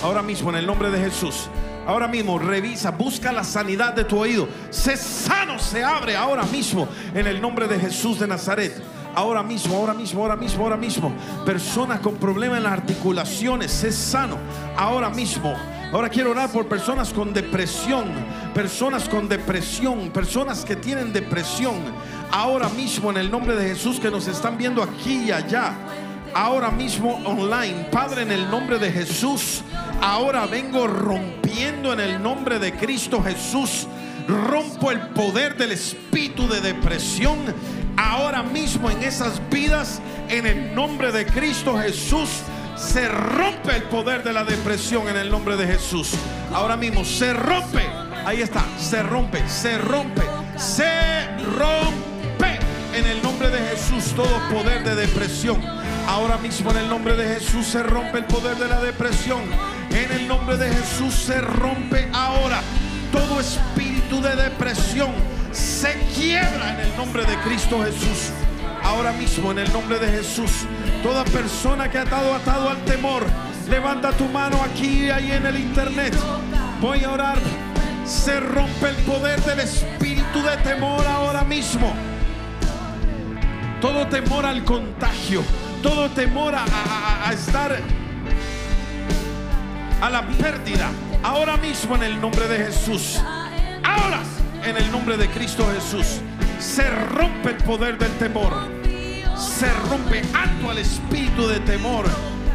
Ahora mismo en el nombre de Jesús. Ahora mismo revisa, busca la sanidad de tu oído. Sé sano, se abre ahora mismo en el nombre de Jesús de Nazaret. Ahora mismo, ahora mismo, ahora mismo, ahora mismo. Personas con problemas en las articulaciones, sé sano. Ahora mismo. Ahora quiero orar por personas con depresión, personas con depresión, personas que tienen depresión. Ahora mismo en el nombre de Jesús que nos están viendo aquí y allá. Ahora mismo online, Padre, en el nombre de Jesús, ahora vengo rompiendo en el nombre de Cristo Jesús. Rompo el poder del espíritu de depresión ahora mismo en esas vidas, en el nombre de Cristo Jesús. Se rompe el poder de la depresión en el nombre de Jesús. Ahora mismo se rompe. Ahí está, se rompe, se rompe, se rompe en el nombre de Jesús todo poder de depresión. Ahora mismo en el nombre de Jesús se rompe el poder de la depresión. En el nombre de Jesús se rompe ahora todo espíritu de depresión. Se quiebra en el nombre de Cristo Jesús. Ahora mismo en el nombre de Jesús. Toda persona que ha estado atado al temor, levanta tu mano aquí y ahí en el internet. Voy a orar. Se rompe el poder del espíritu de temor ahora mismo. Todo temor al contagio, todo temor a, a- a estar a la pérdida. Ahora mismo en el nombre de Jesús. Ahora, en el nombre de Cristo Jesús. Se rompe el poder del temor. Se rompe alto al espíritu de temor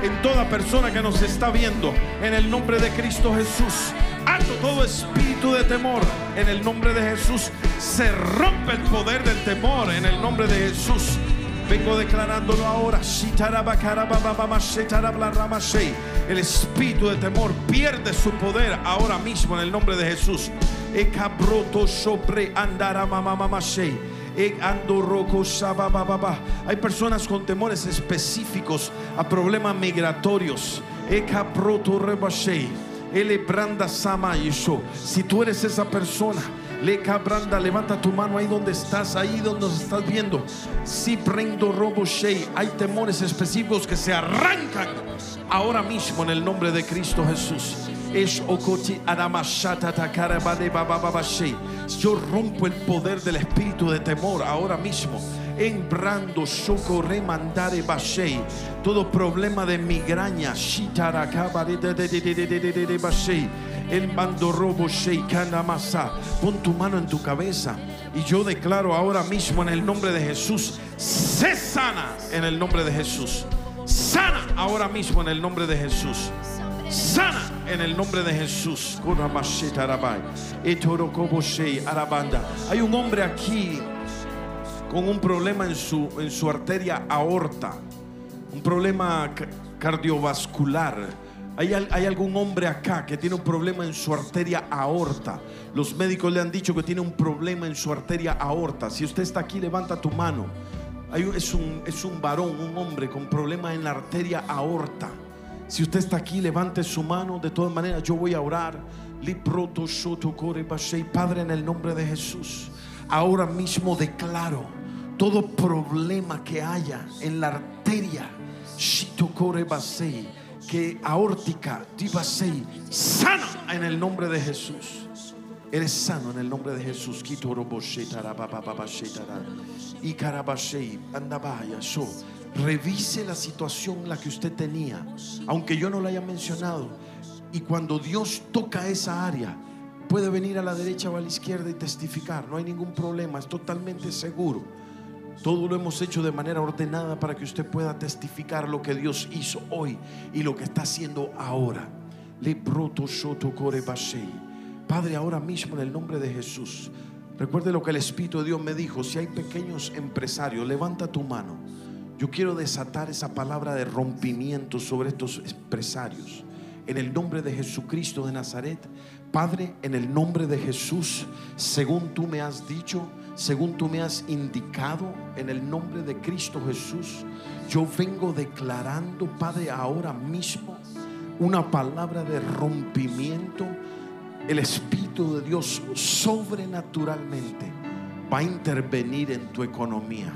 en toda persona que nos está viendo. En el nombre de Cristo Jesús. Alto todo espíritu de temor. En el nombre de Jesús. Se rompe el poder del temor. En el nombre de Jesús. Vengo declarándolo ahora. El espíritu de temor pierde su poder ahora mismo en el nombre de Jesús. Sobre. Hay personas con temores específicos a problemas migratorios. Si tú eres esa persona, le cabranda, levanta tu mano ahí donde estás, ahí donde nos estás viendo. Si prendo robo shei, hay temores específicos que se arrancan ahora mismo en el nombre de Cristo Jesús. Es Okoti Yo rompo el poder del espíritu de temor ahora mismo. En brando socorre mandare basei todo problema de migraña el mando robo masa pon tu mano en tu cabeza. Y yo declaro ahora mismo en el nombre de Jesús se sana en el nombre de Jesús. Sana ahora mismo en el nombre de Jesús. Sana en el nombre de Jesús. Hay un hombre aquí con un problema en su, en su arteria aorta, un problema ca- cardiovascular. Hay, hay algún hombre acá que tiene un problema en su arteria aorta. Los médicos le han dicho que tiene un problema en su arteria aorta. Si usted está aquí, levanta tu mano. Hay es, un, es un varón, un hombre con problema en la arteria aorta. Si usted está aquí, levante su mano. De todas maneras, yo voy a orar. Padre, en el nombre de Jesús, ahora mismo declaro todo problema que haya en la arteria que aórtica sana en el nombre de Jesús. Eres sano en el nombre de Jesús. Andabaya so. Revise la situación la que usted tenía, aunque yo no la haya mencionado. Y cuando Dios toca esa área, puede venir a la derecha o a la izquierda y testificar. No hay ningún problema, es totalmente seguro. Todo lo hemos hecho de manera ordenada para que usted pueda testificar lo que Dios hizo hoy y lo que está haciendo ahora. Bashei. Padre, ahora mismo en el nombre de Jesús, recuerde lo que el Espíritu de Dios me dijo. Si hay pequeños empresarios, levanta tu mano. Yo quiero desatar esa palabra de rompimiento sobre estos empresarios. En el nombre de Jesucristo de Nazaret, Padre, en el nombre de Jesús, según tú me has dicho, según tú me has indicado, en el nombre de Cristo Jesús, yo vengo declarando, Padre, ahora mismo una palabra de rompimiento. El Espíritu de Dios sobrenaturalmente va a intervenir en tu economía.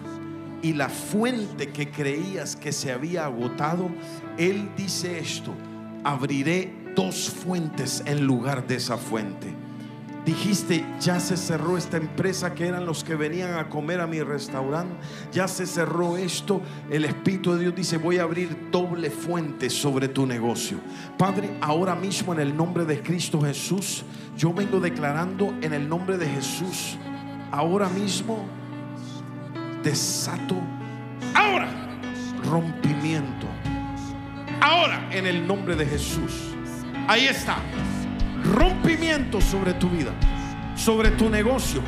Y la fuente que creías que se había agotado, Él dice esto, abriré dos fuentes en lugar de esa fuente. Dijiste, ya se cerró esta empresa que eran los que venían a comer a mi restaurante. Ya se cerró esto. El Espíritu de Dios dice, voy a abrir doble fuente sobre tu negocio. Padre, ahora mismo en el nombre de Cristo Jesús, yo vengo declarando en el nombre de Jesús, ahora mismo desato, ahora rompimiento. Ahora en el nombre de Jesús. Ahí está rompimiento sobre tu vida, sobre tu negocio.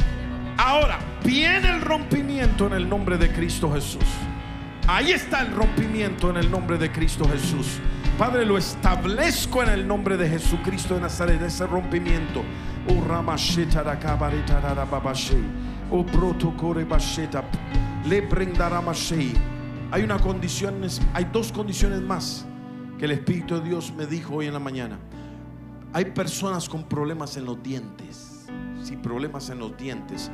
Ahora viene el rompimiento en el nombre de Cristo Jesús. Ahí está el rompimiento en el nombre de Cristo Jesús. Padre, lo establezco en el nombre de Jesucristo de Nazaret, ese rompimiento. Oh, Le. Hay una condición, hay dos condiciones más que el Espíritu de Dios me dijo hoy en la mañana. Hay personas con problemas en los dientes. Sí, problemas en los dientes.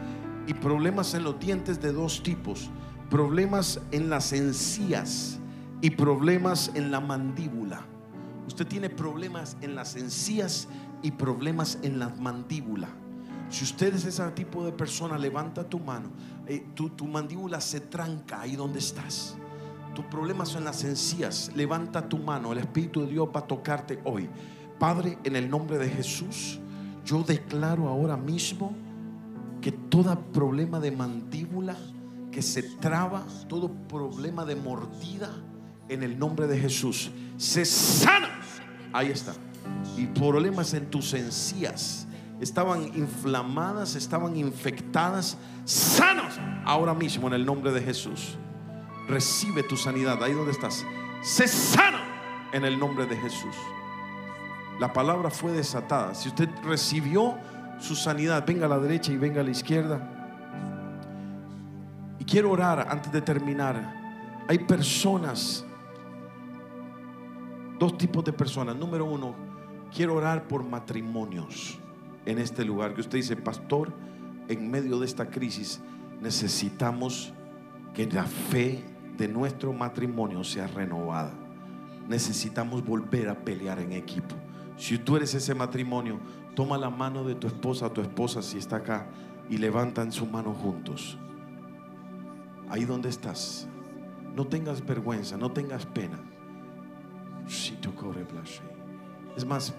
Y problemas en los dientes de dos tipos. Problemas en las encías y problemas en la mandíbula. Usted tiene problemas en las encías y problemas en la mandíbula. Si usted es ese tipo de persona, levanta tu mano. Eh, tu, mandíbula se tranca ahí donde estás. Tus problemas son las encías. Levanta tu mano. El Espíritu de Dios va a tocarte hoy. Padre, en el nombre de Jesús, yo declaro ahora mismo que todo problema de mandíbula que se traba, todo problema de mordida, en el nombre de Jesús, se sana. Ahí está. Y problemas en tus encías estaban inflamadas, estaban infectadas, sanos ahora mismo en el nombre de Jesús. Recibe tu sanidad ahí donde estás. Se sana en el nombre de Jesús. La palabra fue desatada. Si usted recibió su sanidad, venga a la derecha y venga a la izquierda. Y quiero orar antes de terminar. Hay personas, dos tipos de personas. Número uno, quiero orar por matrimonios en este lugar. Que usted dice, pastor, en medio de esta crisis necesitamos que la fe de nuestro matrimonio sea renovada. Necesitamos volver a pelear en equipo. Si tú eres ese matrimonio, toma la mano de tu esposa, tu esposa si está acá, y levantan su mano juntos. Ahí donde estás. No tengas vergüenza, no tengas pena. Es más,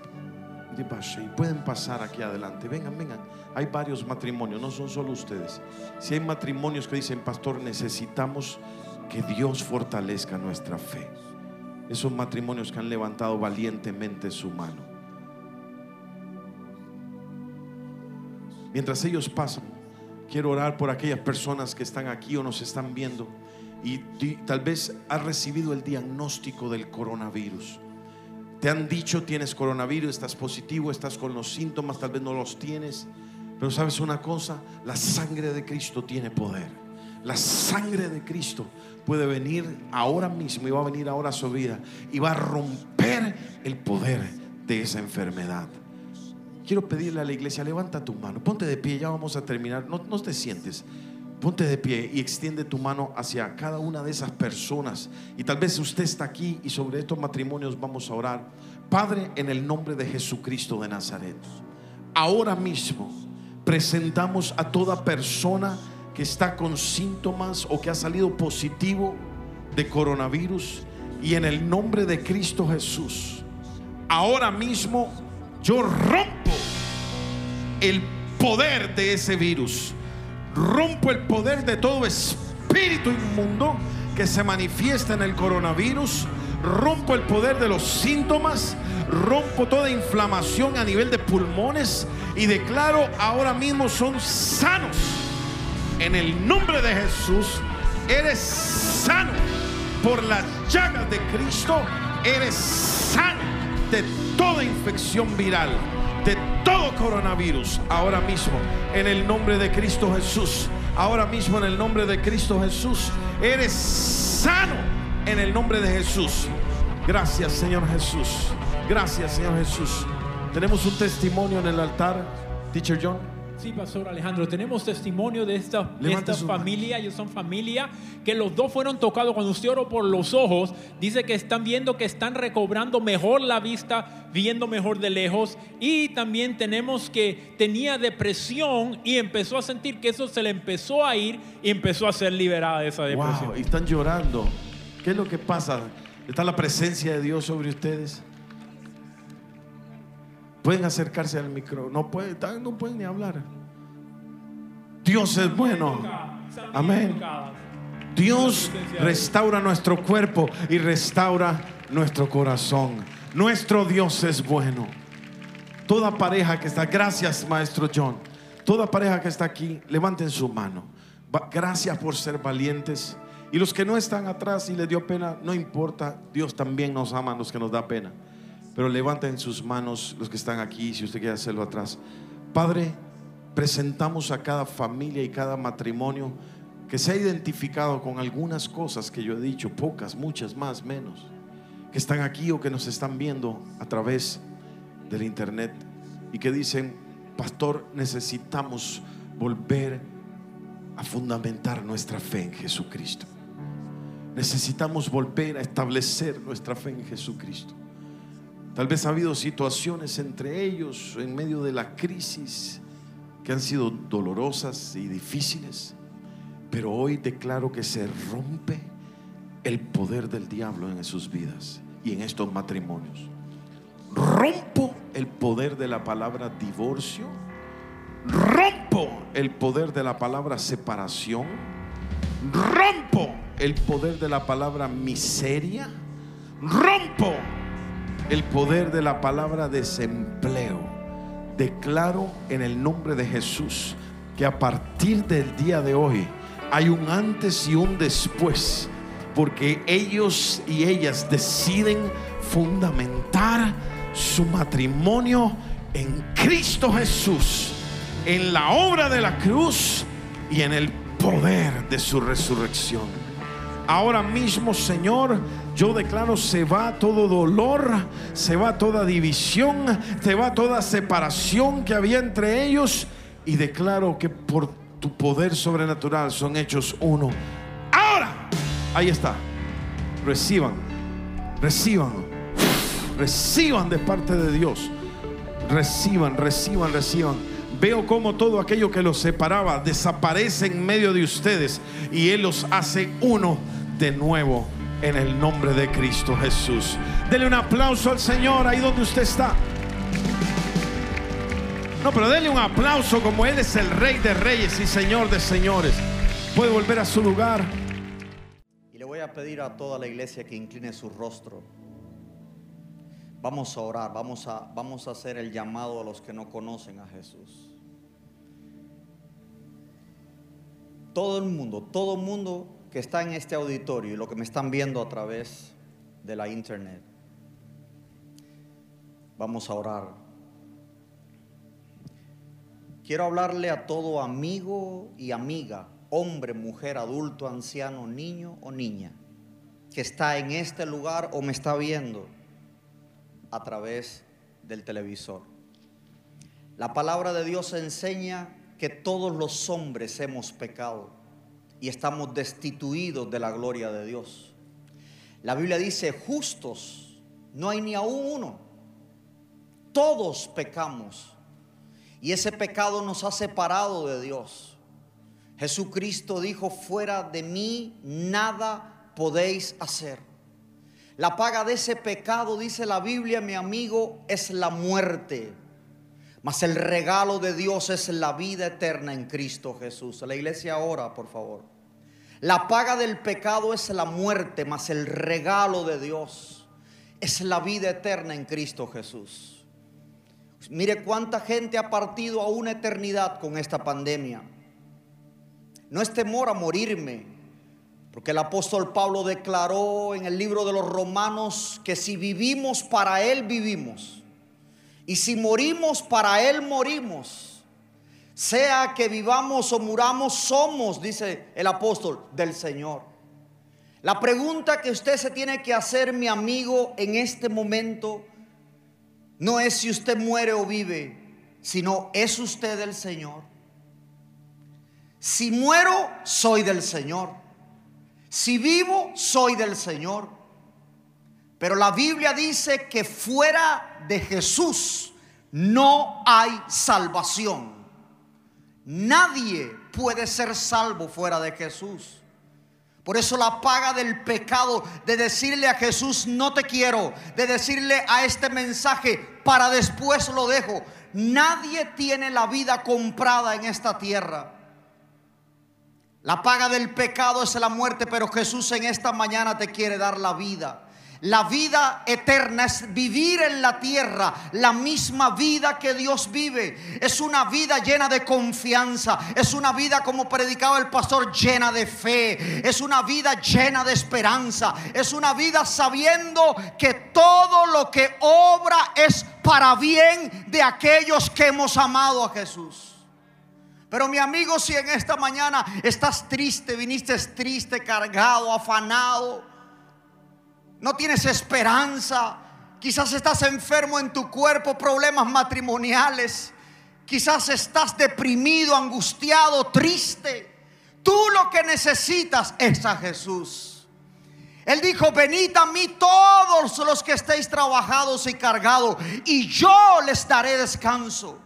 pueden pasar aquí adelante. Vengan, vengan. Hay varios matrimonios, no son solo ustedes. Si hay matrimonios que dicen, pastor, necesitamos que Dios fortalezca nuestra fe. Esos matrimonios que han levantado valientemente su mano. Mientras ellos pasan, quiero orar por aquellas personas que están aquí o nos están viendo y tal vez has recibido el diagnóstico del coronavirus. Te han dicho tienes coronavirus, estás positivo, estás con los síntomas, tal vez no los tienes. Pero sabes una cosa, la sangre de Cristo tiene poder. La sangre de Cristo puede venir ahora mismo y va a venir ahora a su vida y va a romper el poder de esa enfermedad. Quiero pedirle a la iglesia, levanta tu mano, ponte de pie, ya vamos a terminar, no, no te sientes. Ponte de pie y extiende tu mano hacia cada una de esas personas. Y tal vez usted está aquí y sobre estos matrimonios vamos a orar. Padre, en el nombre de Jesucristo de Nazaret, ahora mismo presentamos a toda persona que está con síntomas o que ha salido positivo de coronavirus. Y en el nombre de Cristo Jesús, ahora mismo yo rompo el poder de ese virus. Rompo el poder de todo espíritu inmundo que se manifiesta en el coronavirus. Rompo el poder de los síntomas. Rompo toda inflamación a nivel de pulmones. Y declaro ahora mismo son sanos. En el nombre de Jesús, eres sano. Por las llagas de Cristo, eres sano de toda infección viral, de todo coronavirus. Ahora mismo, en el nombre de Cristo Jesús. Ahora mismo, en el nombre de Cristo Jesús, eres sano. En el nombre de Jesús. Gracias, Señor Jesús. Gracias, Señor Jesús. Tenemos un testimonio en el altar, Teacher John. Sí, Pastor Alejandro, tenemos testimonio de esta, de esta familia, ellos son familia, que los dos fueron tocados. Cuando usted oró por los ojos, dice que están viendo que están recobrando mejor la vista, viendo mejor de lejos. Y también tenemos que tenía depresión y empezó a sentir que eso se le empezó a ir y empezó a ser liberada de esa depresión. Wow, y están llorando. ¿Qué es lo que pasa? ¿Está la presencia de Dios sobre ustedes? Pueden acercarse al micro. No pueden, no pueden ni hablar. Dios es bueno. Amén. Dios restaura nuestro cuerpo y restaura nuestro corazón. Nuestro Dios es bueno. Toda pareja que está, gracias Maestro John. Toda pareja que está aquí, levanten su mano. Gracias por ser valientes. Y los que no están atrás y les dio pena, no importa. Dios también nos ama a los que nos da pena. Pero levanten sus manos los que están aquí, si usted quiere hacerlo atrás. Padre, presentamos a cada familia y cada matrimonio que se ha identificado con algunas cosas que yo he dicho, pocas, muchas más, menos, que están aquí o que nos están viendo a través del internet y que dicen, pastor, necesitamos volver a fundamentar nuestra fe en Jesucristo. Necesitamos volver a establecer nuestra fe en Jesucristo. Tal vez ha habido situaciones entre ellos en medio de la crisis que han sido dolorosas y difíciles, pero hoy declaro que se rompe el poder del diablo en sus vidas y en estos matrimonios. Rompo el poder de la palabra divorcio, Rompo el poder de la palabra separación. Rompo el poder de la palabra miseria. Rompo el poder de la palabra desempleo. Declaro en el nombre de Jesús que a partir del día de hoy hay un antes y un después, porque ellos y ellas deciden fundamentar su matrimonio en Cristo Jesús, en la obra de la cruz y en el poder de su resurrección. Ahora mismo, Señor, yo declaro se va todo dolor, se va toda división, se va toda separación que había entre ellos y declaro que por tu poder sobrenatural son hechos uno. Ahora, ahí está. Reciban, reciban, reciban de parte de Dios. Reciban, reciban, reciban. Veo como todo aquello que los separaba desaparece en medio de ustedes y Él los hace uno de nuevo en el nombre de Cristo Jesús. Dele un aplauso al Señor ahí donde usted está. No, pero dele un aplauso como Él es el Rey de Reyes y Señor de Señores. Puede volver a su lugar. Y le voy a pedir a toda la iglesia que incline su rostro. Vamos a orar, vamos a, vamos a hacer el llamado a los que no conocen a Jesús. Todo el mundo, todo el mundo que está en este auditorio y lo que me están viendo a través de la internet. Vamos a orar. Quiero hablarle a todo amigo y amiga, hombre, mujer, adulto, anciano, niño o niña, que está en este lugar o me está viendo a través del televisor. La palabra de Dios enseña que todos los hombres hemos pecado y estamos destituidos de la gloria de Dios. La Biblia dice, justos, no hay ni aún uno. Todos pecamos y ese pecado nos ha separado de Dios. Jesucristo dijo, fuera de mí nada podéis hacer. La paga de ese pecado, dice la Biblia, mi amigo, es la muerte. Mas el regalo de Dios es la vida eterna en Cristo Jesús. La iglesia ora, por favor. La paga del pecado es la muerte, mas el regalo de Dios es la vida eterna en Cristo Jesús. Mire cuánta gente ha partido a una eternidad con esta pandemia. No es temor a morirme, porque el apóstol Pablo declaró en el libro de los Romanos que si vivimos para Él vivimos. Y si morimos para Él morimos. Sea que vivamos o muramos, somos, dice el apóstol, del Señor. La pregunta que usted se tiene que hacer, mi amigo, en este momento, no es si usted muere o vive, sino es usted del Señor. Si muero, soy del Señor. Si vivo, soy del Señor. Pero la Biblia dice que fuera de Jesús no hay salvación. Nadie puede ser salvo fuera de Jesús. Por eso la paga del pecado de decirle a Jesús no te quiero, de decirle a este mensaje para después lo dejo. Nadie tiene la vida comprada en esta tierra. La paga del pecado es la muerte, pero Jesús en esta mañana te quiere dar la vida. La vida eterna es vivir en la tierra la misma vida que Dios vive. Es una vida llena de confianza. Es una vida como predicaba el pastor llena de fe. Es una vida llena de esperanza. Es una vida sabiendo que todo lo que obra es para bien de aquellos que hemos amado a Jesús. Pero mi amigo, si en esta mañana estás triste, viniste triste, cargado, afanado, no tienes esperanza, quizás estás enfermo en tu cuerpo, problemas matrimoniales, quizás estás deprimido, angustiado, triste. Tú lo que necesitas es a Jesús. Él dijo, venid a mí todos los que estéis trabajados y cargados, y yo les daré descanso.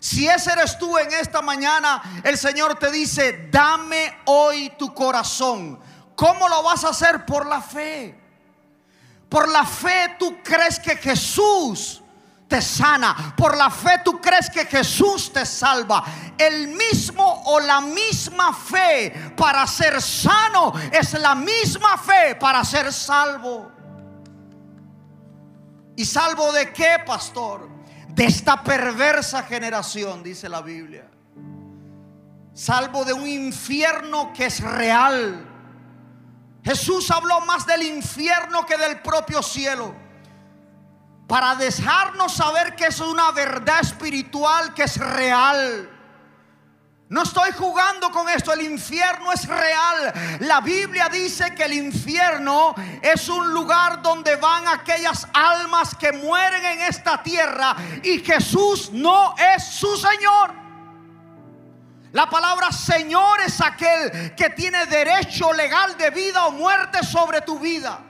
Si ese eres tú en esta mañana, el Señor te dice, dame hoy tu corazón. ¿Cómo lo vas a hacer? Por la fe. Por la fe tú crees que Jesús te sana. Por la fe tú crees que Jesús te salva. El mismo o la misma fe para ser sano es la misma fe para ser salvo. ¿Y salvo de qué, pastor? De esta perversa generación, dice la Biblia. Salvo de un infierno que es real. Jesús habló más del infierno que del propio cielo. Para dejarnos saber que es una verdad espiritual que es real. No estoy jugando con esto, el infierno es real. La Biblia dice que el infierno es un lugar donde van aquellas almas que mueren en esta tierra y Jesús no es su Señor. La palabra Señor es aquel que tiene derecho legal de vida o muerte sobre tu vida.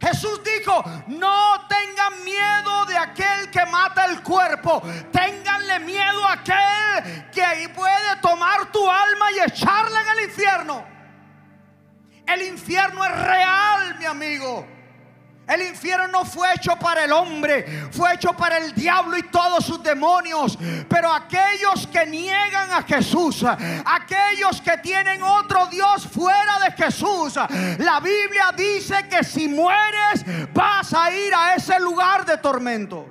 Jesús dijo, no tengan miedo de aquel que mata el cuerpo, ténganle miedo a aquel que puede tomar tu alma y echarla en el infierno. El infierno es real, mi amigo. El infierno no fue hecho para el hombre, fue hecho para el diablo y todos sus demonios. Pero aquellos que niegan a Jesús, aquellos que tienen otro Dios fuera de Jesús, la Biblia dice que si mueres vas a ir a ese lugar de tormento.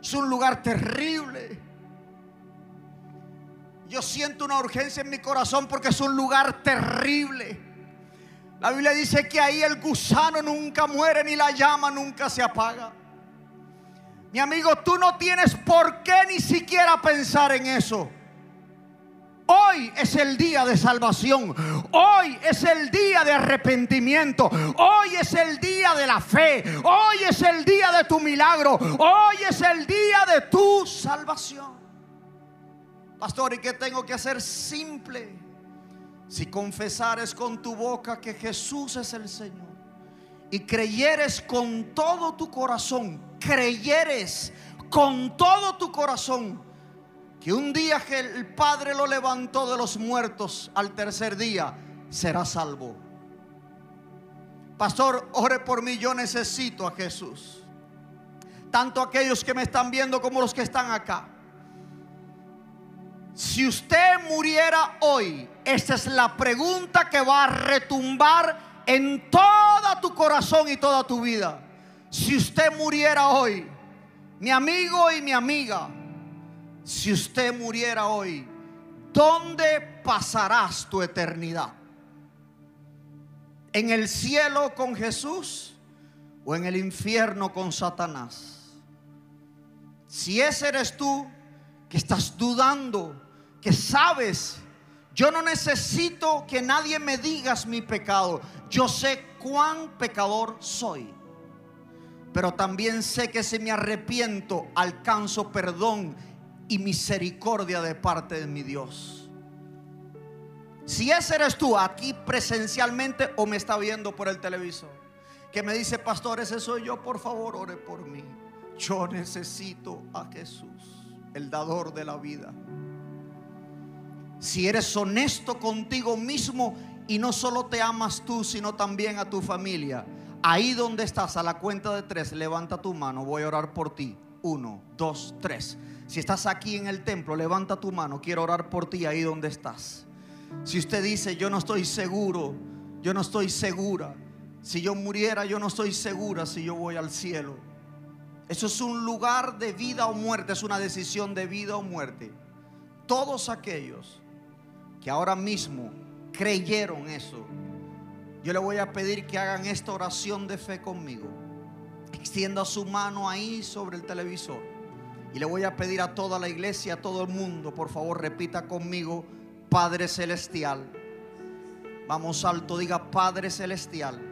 Es un lugar terrible. Yo siento una urgencia en mi corazón porque es un lugar terrible. La Biblia dice que ahí el gusano nunca muere ni la llama nunca se apaga. Mi amigo, tú no tienes por qué ni siquiera pensar en eso. Hoy es el día de salvación. Hoy es el día de arrepentimiento. Hoy es el día de la fe. Hoy es el día de tu milagro. Hoy es el día de tu salvación. Pastor, ¿y qué tengo que hacer? Simple. Si confesares con tu boca que Jesús es el Señor y creyeres con todo tu corazón, creyeres con todo tu corazón que un día que el Padre lo levantó de los muertos al tercer día, será salvo. Pastor, ore por mí, yo necesito a Jesús. Tanto aquellos que me están viendo como los que están acá. Si usted muriera hoy, esta es la pregunta que va a retumbar en todo tu corazón y toda tu vida. Si usted muriera hoy, mi amigo y mi amiga, si usted muriera hoy, ¿dónde pasarás tu eternidad? ¿En el cielo con Jesús o en el infierno con Satanás? Si ese eres tú, que estás dudando, que sabes, yo no necesito que nadie me digas mi pecado. Yo sé cuán pecador soy. Pero también sé que si me arrepiento, alcanzo perdón y misericordia de parte de mi Dios. Si ese eres tú aquí presencialmente o me está viendo por el televisor, que me dice, pastor, ese soy yo, por favor, ore por mí. Yo necesito a Jesús el dador de la vida. Si eres honesto contigo mismo y no solo te amas tú, sino también a tu familia, ahí donde estás, a la cuenta de tres, levanta tu mano, voy a orar por ti. Uno, dos, tres. Si estás aquí en el templo, levanta tu mano, quiero orar por ti ahí donde estás. Si usted dice, yo no estoy seguro, yo no estoy segura, si yo muriera, yo no estoy segura si yo voy al cielo. Eso es un lugar de vida o muerte, es una decisión de vida o muerte. Todos aquellos que ahora mismo creyeron eso, yo le voy a pedir que hagan esta oración de fe conmigo. Extienda su mano ahí sobre el televisor. Y le voy a pedir a toda la iglesia, a todo el mundo, por favor, repita conmigo, Padre Celestial. Vamos alto, diga Padre Celestial.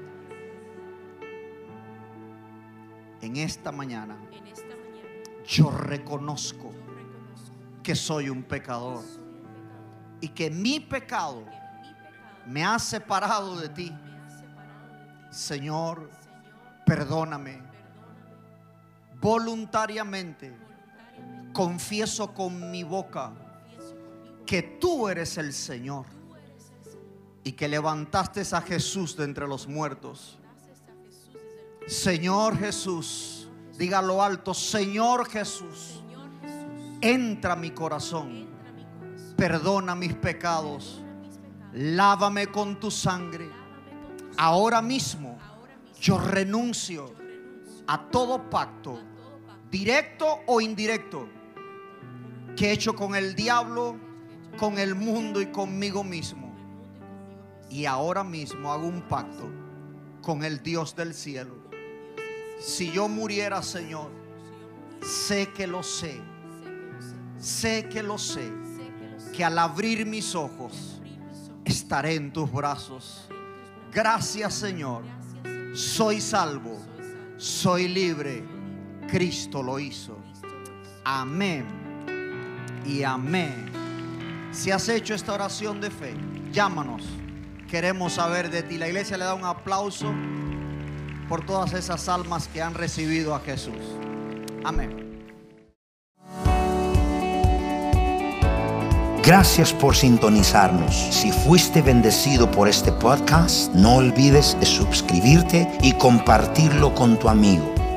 En esta mañana En esta mañana yo reconozco yo reconozco que soy un pecador y que mi pecado que mi pecado me ha separado de ti. me ha separado de ti. Señor, Señor, perdóname. perdóname Voluntariamente voluntariamente. confieso con mi boca Confieso que tú eres el Señor. y que levantaste a Jesús de entre los muertos. Señor Jesús, Dígalo alto, Señor Jesús, entra a mi corazón, perdona mis pecados, lávame con tu sangre. Ahora mismo yo renuncio a todo pacto, directo o indirecto, que he hecho con el diablo, con el mundo y conmigo mismo. Y ahora mismo hago un pacto con el Dios del cielo. Si yo muriera, Señor, sé que lo sé, sé que lo sé, que al abrir mis ojos estaré en tus brazos. Gracias, Señor. Soy salvo, Soy libre. Cristo lo hizo. Amén y amén. Si has hecho esta oración de fe, llámanos. Queremos saber de ti. La iglesia le da un aplauso por todas esas almas que han recibido a Jesús. Amén. Gracias por sintonizarnos. Si fuiste bendecido por este podcast, no olvides de suscribirte y compartirlo con tu amigo.